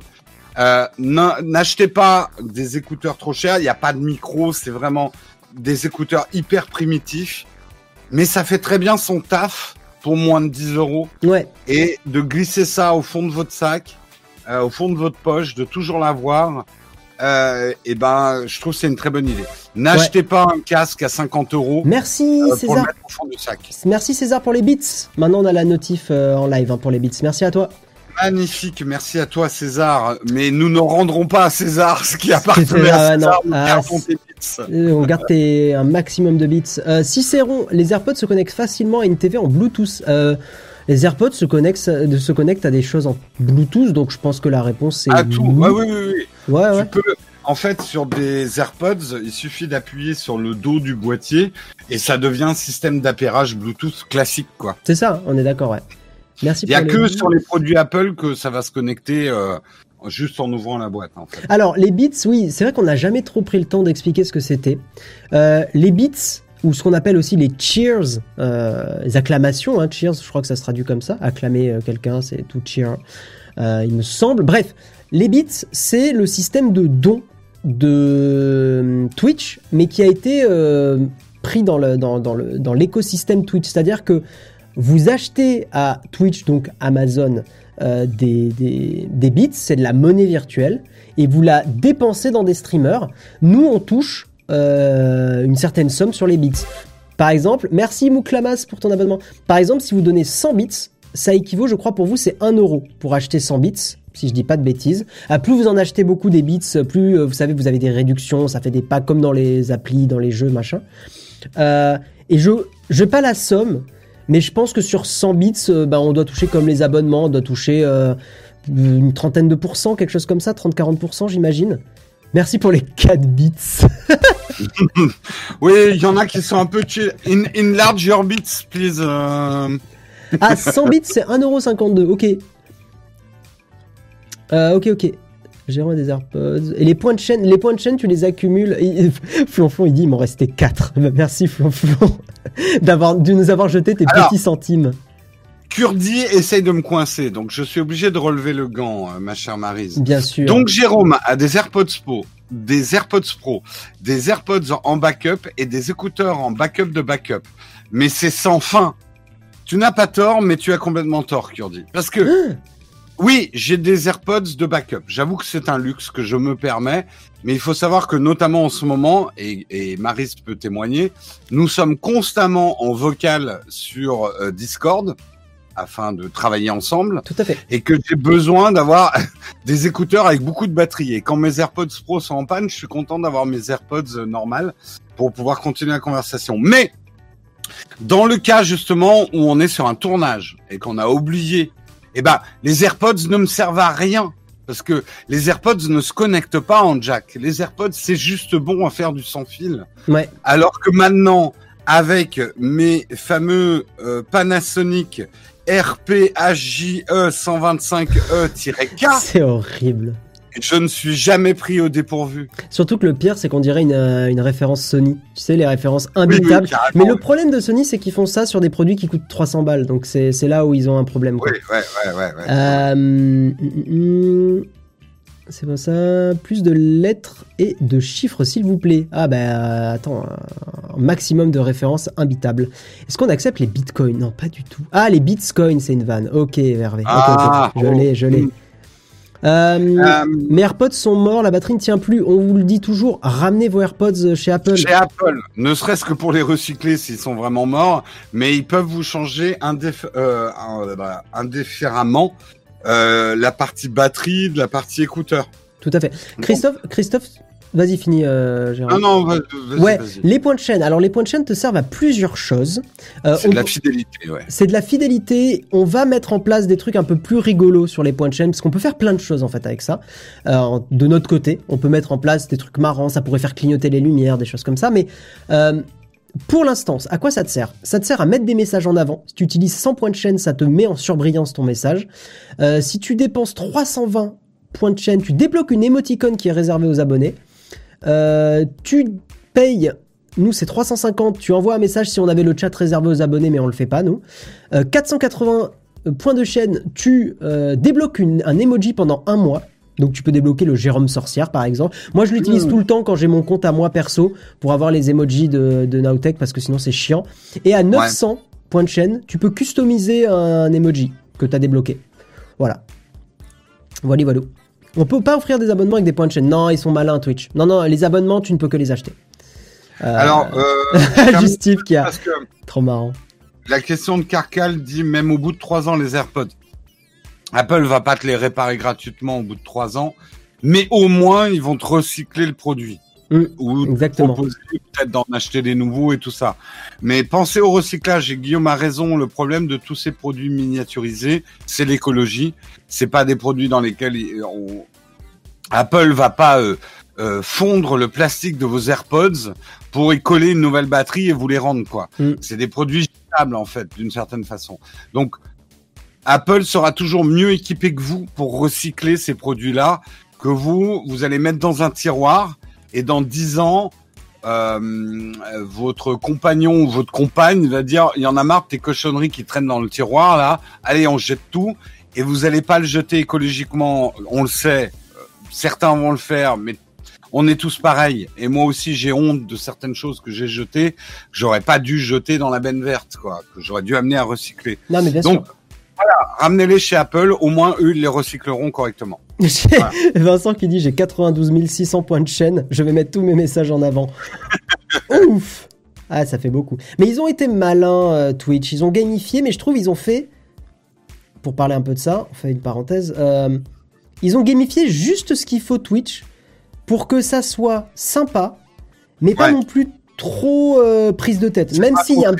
Euh, N'achetez pas des écouteurs trop chers. Il n'y a pas de micro. C'est vraiment des écouteurs hyper primitifs. Mais ça fait très bien son taf pour moins de 10 euros. Ouais. Et de glisser ça au fond de votre sac, euh, au fond de votre poche, de toujours l'avoir euh, et ben, je trouve que c'est une très bonne idée. N'achetez pas un casque à 50 euros. Merci euh, César. Merci César pour les bits. Maintenant, on a la notif euh, en live hein, pour les bits. Merci à toi. Magnifique, merci à toi César. Mais nous ne rendrons pas à César ce qui appartient à César. Ah, euh, on garde un maximum de bits. Euh, Cicéron, les AirPods se connectent facilement à une TV en Bluetooth. Euh, les AirPods se connectent, se connectent à des choses en Bluetooth, donc je pense que la réponse c'est. À tout, oui, oui, oui. Ouais, ouais. en fait, sur des AirPods, il suffit d'appuyer sur le dos du boîtier et ça devient un système d'appairage Bluetooth classique, quoi. C'est ça, on est d'accord, ouais. Merci. Il n'y a que sur les produits Apple que ça va se connecter. Euh, juste en ouvrant la boîte. En fait. Alors les bits, oui, c'est vrai qu'on n'a jamais trop pris le temps d'expliquer ce que c'était. Euh, les bits, ou ce qu'on appelle aussi les cheers, euh, les acclamations, hein, cheers, je crois que ça se traduit comme ça, acclamer euh, quelqu'un, c'est tout cheer, euh, il me semble. Bref, les bits, c'est le système de don de Twitch, mais qui a été pris dans le dans, dans l'écosystème Twitch, c'est-à-dire que vous achetez à Twitch, donc Amazon, des, des, des bits, c'est de la monnaie virtuelle, et vous la dépensez dans des streamers. Nous, on touche euh, une certaine somme sur les bits. Par exemple, merci Mouklamas pour ton abonnement. Par exemple, si vous donnez 100 bits, ça équivaut, je crois, pour vous, c'est 1 euro pour acheter 100 bits, si je dis pas de bêtises. Ah, plus vous en achetez beaucoup des bits, plus, vous savez, vous avez des réductions, ça fait des packs comme dans les applis, dans les jeux, machin. et je, je pas la somme, mais je pense que sur 100 bits, bah, on doit toucher comme les abonnements, on doit toucher une trentaine de pourcents, quelque chose comme ça, 30-40% j'imagine. Merci pour les 4 bits. oui, il y en a qui sont un peu chill. In, large your bits, please. Euh. Ah, 100 bits, c'est 1,52€. Ok. Euh, ok, ok. Gérant des AirPods. Et les points de chaîne, les points de chaîne, tu les accumules. Flonflon, il dit, il m'en restait 4. Bah, merci, Flonflon, d'avoir, de nous avoir jeté tes petits centimes. Kurdi essaye de me coincer, donc je suis obligé de relever le gant, euh, ma chère Marise. Bien sûr. Donc Jérôme a des AirPods Pro, des AirPods Pro, des AirPods en backup et des écouteurs en backup de backup. Mais c'est sans fin. Tu n'as pas tort, mais tu as complètement tort, Kurdi. Parce que, ah. oui, j'ai des AirPods de backup. J'avoue que c'est un luxe que je me permets, mais il faut savoir que notamment en ce moment, et, et Marise peut témoigner, nous sommes constamment en vocal sur euh, Discord afin de travailler ensemble. Tout à fait. Et que j'ai besoin d'avoir des écouteurs avec beaucoup de batterie. Et quand mes AirPods Pro sont en panne, je suis content d'avoir mes AirPods euh, normales pour pouvoir continuer la conversation. Mais dans le cas justement où on est sur un tournage et qu'on a oublié, eh ben les AirPods ne me servent à rien. Parce que les AirPods ne se connectent pas en jack. Les AirPods, c'est juste bon à faire du sans fil. Ouais. Alors que maintenant, avec mes fameux euh, Panasonic RPHJE 125E-K. C'est horrible. Je ne suis jamais pris au dépourvu. Surtout que le pire, c'est qu'on dirait une, euh, une, référence Sony. Tu sais, les références imbitables. Mais le problème de Sony, c'est qu'ils font ça sur des produits qui coûtent 300 balles. Donc c'est là où ils ont un problème. Oui, ouais, ouais, ouais. ouais. Euh, mm, mm, mm. C'est pas ça. Plus de lettres et de chiffres, s'il vous plaît. Ah bah attends, un maximum de références imbitables. Est-ce qu'on accepte les bitcoins? Non, pas du tout. Ah, les bitcoins, c'est une vanne. Ok, Hervé. Ah, Je l'ai, je l'ai. Euh, euh, mes AirPods sont morts, la batterie ne tient plus. On vous le dit toujours, ramenez vos AirPods chez Apple. Chez Apple, ne serait-ce que pour les recycler s'ils sont vraiment morts, mais ils peuvent vous changer euh, indéféremment euh, la partie batterie de la partie écouteur. Tout à fait. Christophe, Christophe Vas-y, finis, euh, Gérard. Non, non, vas Ouais, les points de chaîne. Alors, les points de chaîne te servent à plusieurs choses. Euh, c'est de la fidélité, ouais. C'est de la fidélité. On va mettre en place des trucs un peu plus rigolos sur les points de chaîne, parce qu'on peut faire plein de choses, en fait, avec ça. Euh, de notre côté, on peut mettre en place des trucs marrants, ça pourrait faire clignoter les lumières, des choses comme ça, mais... Pour l'instant, à quoi ça te sert? Ça te sert à mettre des messages en avant. Si tu utilises 100 points de chaîne, ça te met en surbrillance ton message. Euh, si tu dépenses 320 points de chaîne, tu débloques une émoticône qui est réservée aux abonnés. Euh, tu payes, nous c'est 350, tu envoies un message si on avait le chat réservé aux abonnés, mais on le fait pas nous. 480 euh, points de chaîne, tu débloques un emoji pendant un mois. Donc tu peux débloquer le Jérôme Sorcière par exemple. Moi je l'utilise mmh. tout le temps quand j'ai mon compte à moi perso pour avoir les emojis de, de Nowtech parce que sinon c'est chiant. Et à 900 points de chaîne, tu peux customiser un emoji que tu as débloqué. Voilà. Voilà, voilà. On peut pas offrir des abonnements avec des points de chaîne. Non, ils sont malins Twitch. Non, non, les abonnements, tu ne peux que les acheter. Euh... Alors, euh, qui a... Trop marrant. La question de Carcal dit même au bout de 3 ans les AirPods. Apple va pas te les réparer gratuitement au bout de trois ans, mais au moins ils vont te recycler le produit. Mmh, ou exactement. proposer peut-être d'en acheter des nouveaux et tout ça. Mais pensez au recyclage et Guillaume a raison. Le problème de tous ces produits miniaturisés, c'est l'écologie. C'est pas des produits dans lesquels on... Apple va pas euh, euh, fondre le plastique de vos AirPods pour y coller une nouvelle batterie et vous les rendre quoi. Mmh. C'est des produits jetables en fait d'une certaine façon. Donc Apple sera toujours mieux équipé que vous pour recycler ces produits-là, que vous, vous allez mettre dans un tiroir et dans 10 ans, euh, votre compagnon ou votre compagne va dire, il y en a marre de tes cochonneries qui traînent dans le tiroir là, allez on jette tout et vous n'allez pas le jeter écologiquement, on le sait, euh, certains vont le faire, mais on est tous pareils. Et moi aussi, j'ai honte de certaines choses que j'ai jetées, que j'aurais pas dû jeter dans la benne verte, quoi, que j'aurais dû amener à recycler. Non, mais bien sûr. Voilà, ramenez-les chez Apple, au moins eux, ils les recycleront correctement. Vincent qui dit j'ai 92 600 points de chaîne, je vais mettre tous mes messages en avant. Ouf Ah, ça fait beaucoup. Mais ils ont été malins, euh, Twitch. Ils ont gamifié, mais je trouve ils ont fait pour parler un peu de ça, on fait une parenthèse. Euh, ils ont gamifié juste ce qu'il faut Twitch pour que ça soit sympa, mais pas non plus trop euh, prise de tête. Même s'il y, a un,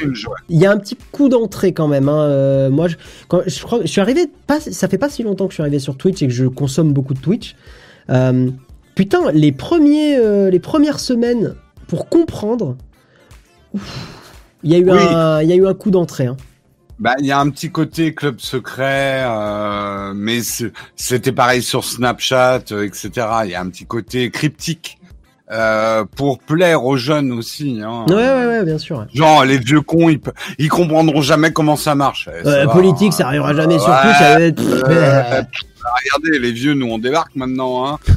y a un petit coup d'entrée quand même. Hein. Euh, moi, je, quand, je, crois, je suis arrivé, pas, ça fait pas si longtemps que je suis arrivé sur Twitch et que je consomme beaucoup de Twitch. Euh, putain, les, premiers, les premières semaines pour comprendre, il y, a eu un, il y a eu un coup d'entrée. Hein. Bah, il y a un petit côté club secret, euh, mais c'était pareil sur Snapchat, etc. Il y a un petit côté cryptique. Euh, pour plaire aux jeunes aussi. Hein. Ouais, ouais, ouais, bien sûr. Genre, les vieux cons, ils, ils comprendront jamais comment ça marche. Eh, politique, ça arrivera jamais sur Twitch. Euh, regardez, les vieux, nous, on débarque maintenant. Hein.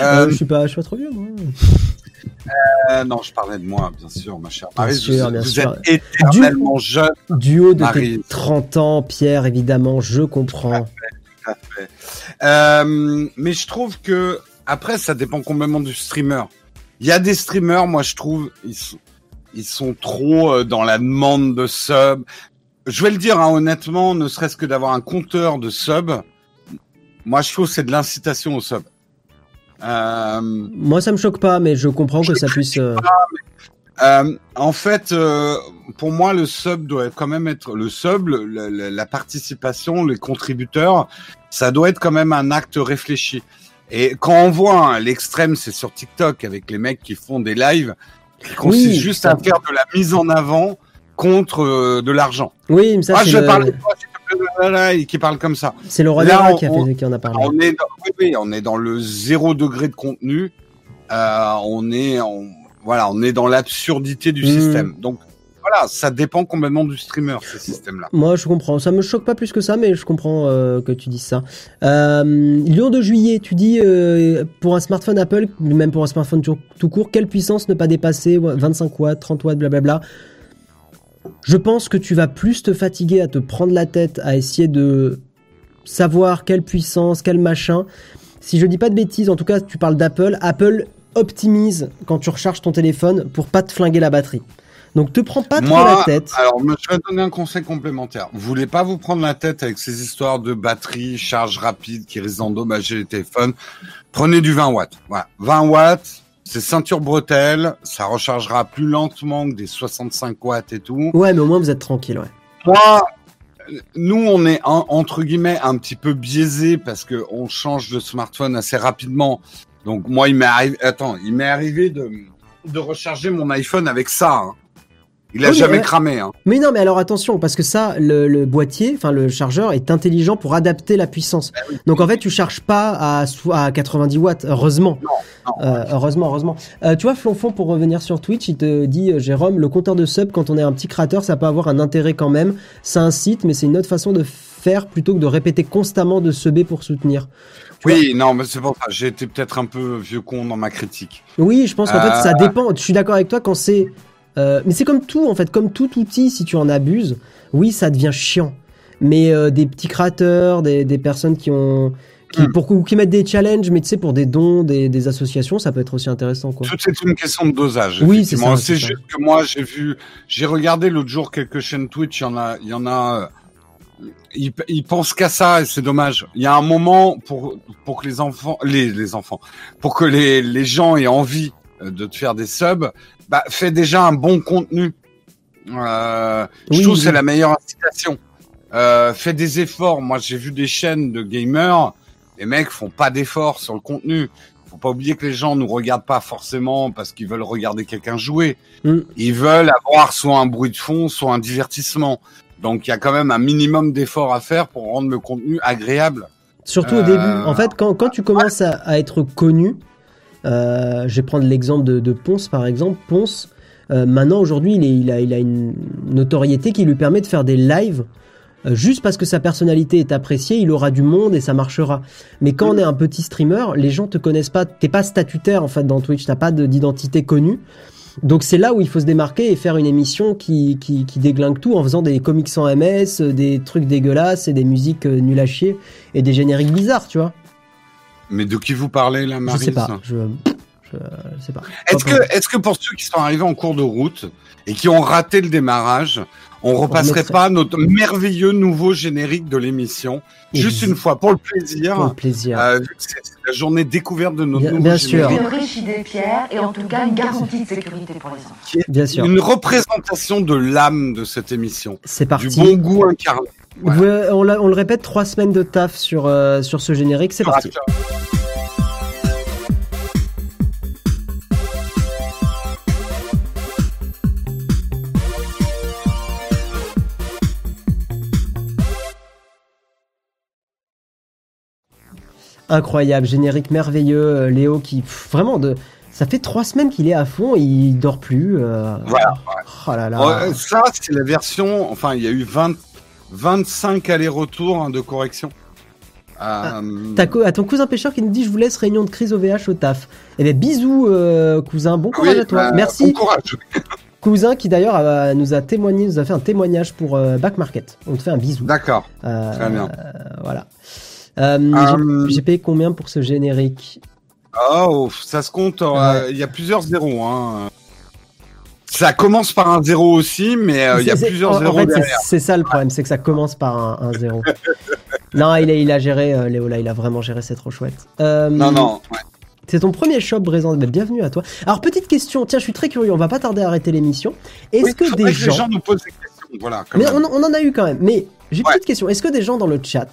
Euh, je suis pas, je suis pas trop vieux, moi. Euh, non, je parlais de moi, bien sûr, ma chère Marie. Bien vous, sûr, êtes éternellement jeune. Du haut de tes 30 ans, Pierre, évidemment, je comprends. Tout à fait, Euh, mais je trouve que, après, ça dépend complètement du streamer. Il y a des streamers, moi, je trouve, ils sont, ils sont trop euh, dans la demande de subs. Je vais le dire, hein, honnêtement, ne serait-ce que d'avoir un compteur de subs, moi, je trouve que c'est de l'incitation au sub. Euh, Moi, ça me choque pas, mais je comprends que ça puisse. Euh, euh, en fait, pour moi, le sub doit quand même être le sub, la participation, les contributeurs, ça doit être quand même un acte réfléchi. Et quand on voit hein, l'extrême, c'est sur TikTok avec les mecs qui font des lives qui consistent juste à faire de la mise en avant contre de l'argent. Oui, mais ça, ah, je vais parler qui parle comme ça. C'est le Là, qui, a fait, qui en a parlé. On est dans, oui, on est dans le zéro degré de contenu. Euh, on est, voilà, on est dans l'absurdité du hmm. système. Donc voilà, ça dépend complètement du streamer, ce système-là. Moi, je comprends. Ça me choque pas plus que ça, mais je comprends euh, que tu dises ça. Euh, Lyon de juillet, tu dis euh, pour un smartphone Apple, même pour un smartphone tout, tout, court, quelle puissance ne pas dépasser 25 watts, 30 watts, blablabla. Je pense que tu vas plus te fatiguer à te prendre la tête, à essayer de savoir quelle puissance, quel machin. Si je dis pas de bêtises, en tout cas, tu parles d'Apple. Apple optimise quand tu recharges ton téléphone pour pas te flinguer la batterie. Donc te prends pas trop la tête. Alors, je vais donner un conseil complémentaire. Vous voulez pas vous prendre la tête avec ces histoires de batterie, charge rapide qui risquent d'endommager les téléphones. Prenez du 20 watts. Voilà. 20 watts, c'est ceinture bretelle, ça rechargera plus lentement que des 65 watts et tout. Ouais, mais au moins vous êtes tranquille, ouais. Moi, nous, on est entre guillemets un petit peu biaisé parce que on change de smartphone assez rapidement. Donc moi, il m'est arrivé, attends, il m'est arrivé de, de recharger mon iPhone avec ça. Hein. Il a jamais cramé. Hein. Mais non, mais alors attention, parce que ça, le, boîtier, enfin le chargeur est intelligent pour adapter la puissance. Ben Donc en fait, tu charges pas à, à 90 watts, heureusement. Euh, heureusement, heureusement. Euh, tu vois, Flonfon, pour revenir sur Twitch, il te dit, euh, Jérôme, le compteur de sub, quand on est un petit créateur, ça peut avoir un intérêt quand même. C'est un site, mais c'est une autre façon de faire plutôt que de répéter constamment de subber pour soutenir. oui, non, mais c'est pour ça. J'ai été peut-être un peu vieux con dans ma critique. Oui, je pense qu'en fait, ça dépend. Je suis d'accord avec toi quand c'est euh, mais c'est comme tout, en fait, comme tout outil, si tu en abuses, oui, ça devient chiant. Mais euh, des petits créateurs, des, des personnes qui ont. Qui, hmm. qui mettent des challenges, mais tu sais, pour des dons, des, des, associations, ça peut être aussi intéressant. Quoi. Tout c'est une question de dosage. Oui, c'est ça. C'est juste que moi, j'ai vu, j'ai regardé l'autre jour quelques chaînes Twitch, il y en a, il y en a, euh, ils, ils pensent qu'à ça et c'est dommage. Il y a un moment pour, pour que les enfants, les, les enfants, pour que les, les gens aient envie de te faire des subs, bah, fais déjà un bon contenu. Euh, je trouve que c'est la meilleure incitation. Euh, fais des efforts. Moi, j'ai vu des chaînes de gamers. Les mecs font pas d'efforts sur le contenu. Faut pas oublier que les gens nous regardent pas forcément parce qu'ils veulent regarder quelqu'un jouer. Mm. Ils veulent avoir soit un bruit de fond, soit un divertissement. Donc, il y a quand même un minimum d'efforts à faire pour rendre le contenu agréable. Surtout au début. En fait, quand, quand tu commences à, à être connu, euh, je vais prendre l'exemple de, Ponce par exemple. Ponce, euh, maintenant aujourd'hui, il, a, une notoriété qui lui permet de faire des lives. Euh, juste parce que sa personnalité est appréciée, il aura du monde et ça marchera. Mais quand on est un petit streamer, les gens te connaissent pas, t'es pas statutaire en fait dans Twitch, t'as pas d'identité connue. Donc c'est là où il faut se démarquer et faire une émission qui, qui, déglingue tout en faisant des comics sans MS, des trucs dégueulasses et des musiques nul à chier et des génériques bizarres, tu vois. Mais de qui vous parlez là, Marie Je sais pas. Je... Je, sais pas. Est-ce que, est-ce que pour ceux qui sont arrivés en cours de route et qui ont raté le démarrage, on repasserait pas notre merveilleux nouveau générique de l'émission juste une fois pour le plaisir. Pour le plaisir. Euh, c'est la journée découverte de notre bien, bien sûr. Une riche idée, Pierre, et en tout cas une garantie de sécurité pour les enfants. bien sûr. Une représentation de l'âme de cette émission. C'est parti. Du bon goût incarné. on, on, le répète, trois semaines de taf sur, euh, sur ce générique. C'est parti. Incroyable, générique merveilleux, euh, Léo qui vraiment de ça fait trois semaines qu'il est à fond et il dort plus. Euh... Voilà. Oh là là. ça, c'est la version. Enfin, il y a eu 20, 25 allers-retours hein, de correction. Ah, euh... à ton cousin pêcheur qui nous dit je vous laisse réunion de crise au VH au taf. Eh bien bisous euh, cousin, bon courage à toi. Bah, Merci. Bon courage. cousin qui d'ailleurs nous a témoigné, nous a fait un témoignage pour Back Market. On te fait un bisou. D'accord. Très bien. voilà. Euh, j'ai payé combien pour ce générique Oh, ça se compte. Euh, il y a plusieurs zéros. Hein. Ça commence par un zéro aussi, mais il y a plusieurs zéros derrière. C'est ça le problème, c'est que ça commence par un, zéro. non, il a, il a géré, Léo, là, il a vraiment géré, c'est trop chouette. non, non, C'est ton premier shop Brésil, bienvenue à toi. Alors petite question, tiens, je suis très curieux, on va pas tarder à arrêter l'émission. Est-ce que des gens... les gens nous posent des questions, voilà. mais on, on, en a eu quand même. Mais j'ai une petite question, est-ce que des gens dans le chat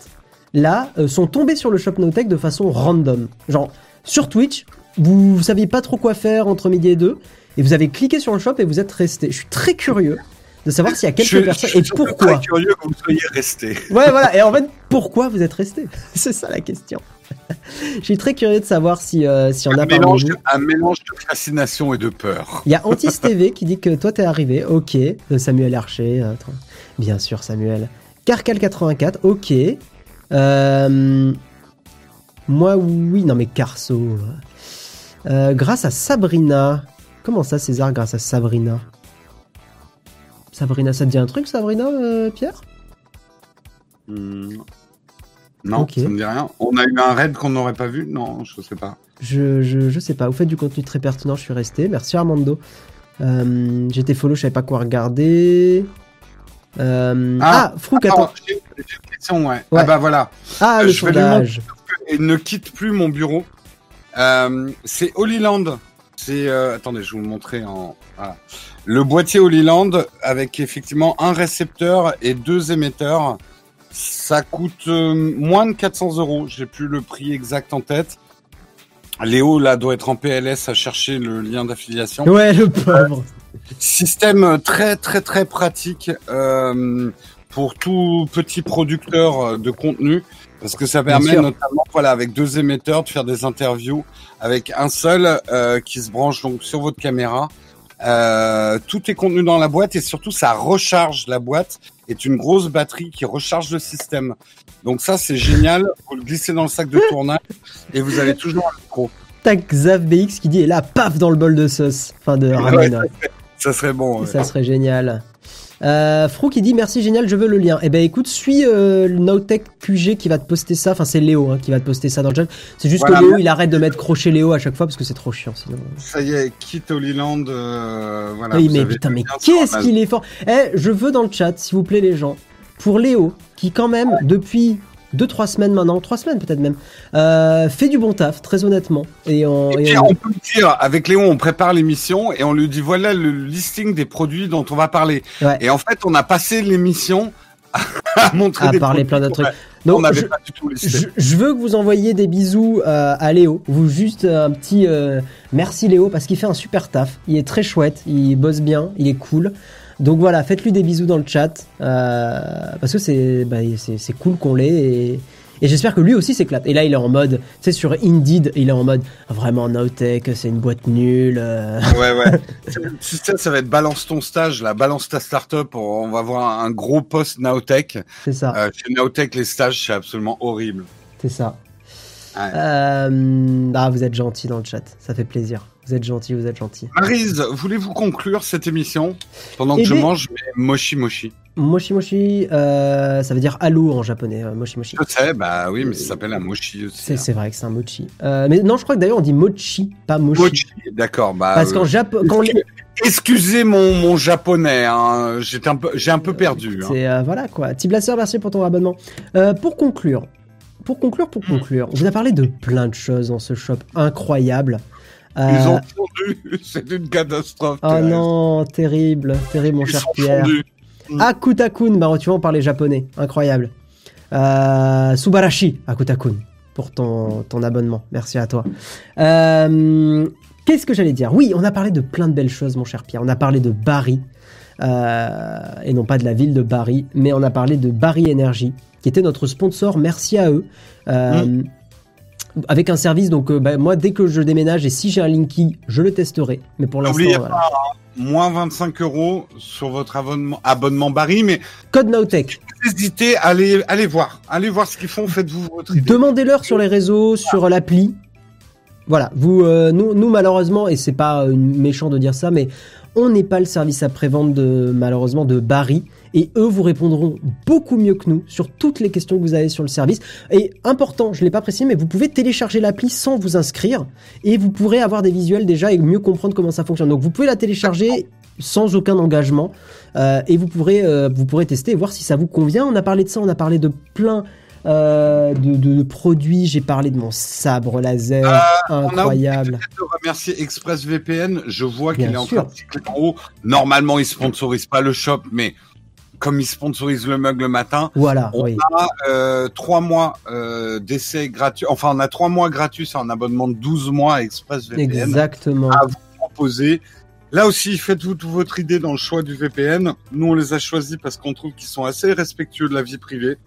là, euh, sont tombés sur le Shop Notech de façon random. Genre, sur Twitch, vous, vous saviez pas trop quoi faire entre midi et deux, et vous avez cliqué sur le shop et vous êtes resté. Je suis très curieux de savoir s'il y a quelques personnes je suis et pourquoi. Très curieux que vous soyez resté. Ouais, voilà. Et en fait, pourquoi vous êtes resté? C'est ça la question. Je suis très curieux de savoir si, euh, si on a mélange, Un mélange de fascination et de peur. Il y a Antis TV qui dit que toi t'es arrivé. Ok. Samuel Archer. Euh, bien sûr, Samuel. Carcal84. Ok. Euh, moi, oui. Non, mais Carso. Euh, grâce à Sabrina. Comment ça, César, grâce à Sabrina? Sabrina, ça te dit un truc, Sabrina, euh, Pierre? Hmm. Non, ça me dit rien. On a eu un raid qu'on n'aurait pas vu? Non, je sais pas. Je, je, sais pas. Vous faites du contenu très pertinent, je suis resté. Merci Armando. J'étais follow, je savais pas quoi regarder. Euh... Ah, ah Frouk, attends. J'ai une question, ouais. Ah bah voilà. Ah, le euh, sondage. Il ne quitte plus mon bureau. Euh, c'est Holyland. C'est euh, attendez, je vais vous le montrer en voilà. le boîtier Holyland avec effectivement un récepteur et deux émetteurs. Ça coûte euh, moins de 400 euros. J'ai plus le prix exact en tête. Léo là doit être en PLS à chercher le lien d'affiliation. Ouais, le pauvre. Système très très très pratique euh, pour tout petit producteur de contenu parce que ça permet notamment voilà avec deux émetteurs de faire des interviews avec un seul euh, qui se branche donc sur votre caméra. Euh, tout est contenu dans la boîte et surtout ça recharge la boîte est une grosse batterie qui recharge le système. Donc ça c'est génial. Vous le glissez dans le sac de tournage et vous avez toujours un micro. Tac Zav BX qui dit et là paf dans le bol de sauce, enfin de ramen. Ça serait bon. Ça serait génial. Euh, Frou qui dit merci génial, je veux le lien. Eh ben écoute, suis euh, Nowtech QG qui va te poster ça. Enfin c'est Léo hein, qui va te poster ça dans le chat. C'est juste que Léo il arrête de mettre crochet Léo à chaque fois parce que c'est trop chiant sinon. Ça y est, quitte Holyland. Euh, voilà. Oui mais putain mais qu'est-ce qu'il est fort. Eh je veux dans le chat s'il vous plaît les gens pour Léo qui quand même depuis deux trois semaines maintenant, trois semaines peut-être même, euh, fait du bon taf, très honnêtement. Et, on, on... peut dire, avec Léon, on prépare l'émission et on lui dit voilà le listing des produits dont on va parler. Et en fait, on a passé l'émission à montrer à parler plein d'autres trucs. Donc, je, pas du tout je, je, veux que vous envoyiez des bisous euh, à Léo. Vous juste un petit euh, merci Léo parce qu'il fait un super taf. Il est très chouette, il bosse bien, il est cool. Donc voilà, faites-lui des bisous dans le chat euh, parce que c'est bah, cool qu'on l'ait et, et j'espère que lui aussi s'éclate. Et là, il est en mode, tu sais, sur Indeed, il est en mode vraiment Nowtech, c'est une boîte nulle. Euh. Ouais, ouais. ça, ça va être balance ton stage, là, balance ta startup. On va avoir un gros post Nowtech. C'est ça. Euh, chez Nowtech, les stages, c'est absolument horrible. C'est ça. Euh, ah, vous êtes gentil dans le chat, ça fait plaisir. Vous êtes gentil, vous êtes gentil. Marise, voulez-vous conclure cette émission pendant que eh je mange mes mochi mochi Moshi Moshi, euh, ça veut dire allô en japonais, euh, Moshi Moshi. Je sais, bah oui, mais ça s'appelle un mochi aussi. Hein. C'est vrai que c'est un mochi. Euh, mais non, je crois que d'ailleurs on dit mochi, pas mochi. Mochi, d'accord. Bah, Parce qu'en Japon, Excusez mon, mon japonais, hein, j'ai un peu, j'ai un peu perdu. Hein. Voilà quoi. Tiblasser, merci pour ton abonnement. pour conclure, pour conclure, pour hmm. conclure, on vous a parlé de plein de choses dans ce shop incroyable. Ils ont fondu, c'est une catastrophe. Oh non, terrible, terrible mon cher Pierre. Mm. Akutakun, bah tu vois, on parlait japonais, incroyable. Euh, Subarashi, Akutakun, pour ton, ton abonnement, merci à toi. Euh, Qu'est-ce que j'allais dire? Oui, on a parlé de plein de belles choses, mon cher Pierre. On a parlé de Bari, euh, et non pas de la ville de Bari, mais on a parlé de Bari Energy, qui était notre sponsor. Merci à eux. Euh, mm. Avec un service, donc euh, bah, moi, dès que je déménage et si j'ai un Linky, je le testerai. Mais pour l'instant, voilà moins 25 euros sur votre abonnement, abonnement Barry, mais code Nowtech. N'hésitez, allez, allez voir, allez voir ce qu'ils font, faites-vous votre idée. Demandez-leur sur les réseaux, sur l'appli. Voilà, vous, euh, nous, nous malheureusement, et c'est pas méchant de dire ça, mais on n'est pas le service après-vente de malheureusement de Barry et eux vous répondront beaucoup mieux que nous sur toutes les questions que vous avez sur le service. Et important, je l'ai pas précisé, mais vous pouvez télécharger l'appli sans vous inscrire et vous pourrez avoir des visuels déjà et mieux comprendre comment ça fonctionne. Donc vous pouvez la télécharger sans aucun engagement euh, et vous pourrez euh, vous pourrez tester et voir si ça vous convient. On a parlé de ça, on a parlé de plein euh, de, produits. J'ai parlé de mon sabre laser incroyable. On a remercier ExpressVPN. Je vois qu'il est en train de en haut. Normalement, il sponsorise pas le shop, mais comme ils sponsorisent le mug le matin, voilà, on a euh, trois mois euh, d'essai gratuit. Enfin, on a trois mois gratuits un abonnement de 12 mois à ExpressVPN. Exactement. À vous proposer. Là aussi, faites-vous toute votre idée dans le choix du VPN. Nous, on les a choisis parce qu'on trouve qu'ils sont assez respectueux de la vie privée.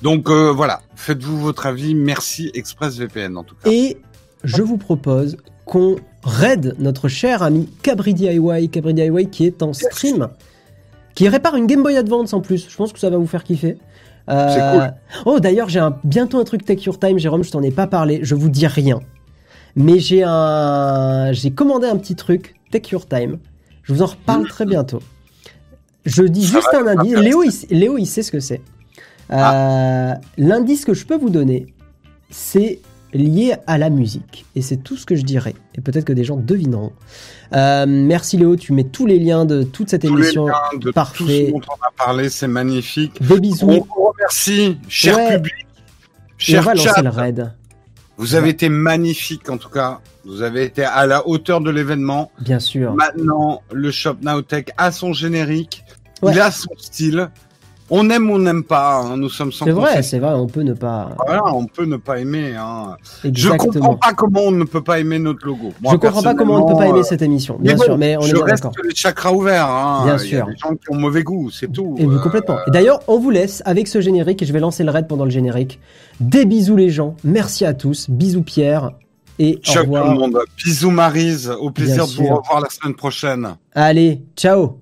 Donc euh, voilà, faites-vous votre avis. Merci ExpressVPN en tout cas. Et je vous propose qu'on raid notre cher ami Cabri DIY, Cabri DIY qui est en stream qui répare une Game Boy Advance en plus. Je pense que ça va vous faire kiffer. Euh... C'est cool. Oh, d'ailleurs, j'ai un... bientôt un truc Take Your Time, Jérôme, je t'en ai pas parlé, je vous dis rien. Mais j'ai un... J'ai commandé un petit truc, Take Your Time. Je vous en reparle très bientôt. Je dis juste un indice. Léo il... Léo, il sait ce que c'est. Euh, ah. L'indice que je peux vous donner, c'est lié à la musique. Et c'est tout ce que je dirais. Et peut-être que des gens devineront. Euh, merci Léo, tu mets tous les liens de toute cette émission. de Parfait. Tout ce dont on a parlé, c'est magnifique. Des bisous. On vous remercie, cher public. Cher on va lancer le raid. Vous avez été magnifique en tout cas. Vous avez été à la hauteur de l'événement. Bien sûr. Maintenant, le Shop Nowtech a son générique. Il a son style. On aime ou on n'aime pas, hein. nous sommes sans C'est vrai, c'est vrai, on peut ne pas. Voilà, on peut ne pas aimer. Hein. Je comprends pas comment on ne peut pas aimer notre logo. Moi, je comprends pas comment on ne peut pas aimer cette émission, bien sûr, mais on est bien d'accord. les chakras ouverts. Hein. Bien sûr. Il y a des gens qui ont mauvais goût, c'est tout. Et complètement. Et d'ailleurs, on vous laisse avec ce générique et je vais lancer le raid pendant le générique. Des bisous les gens, merci à tous, bisous Pierre. Et au revoir. tout le monde. Bisous Marise, au plaisir de vous revoir la semaine prochaine. Allez, ciao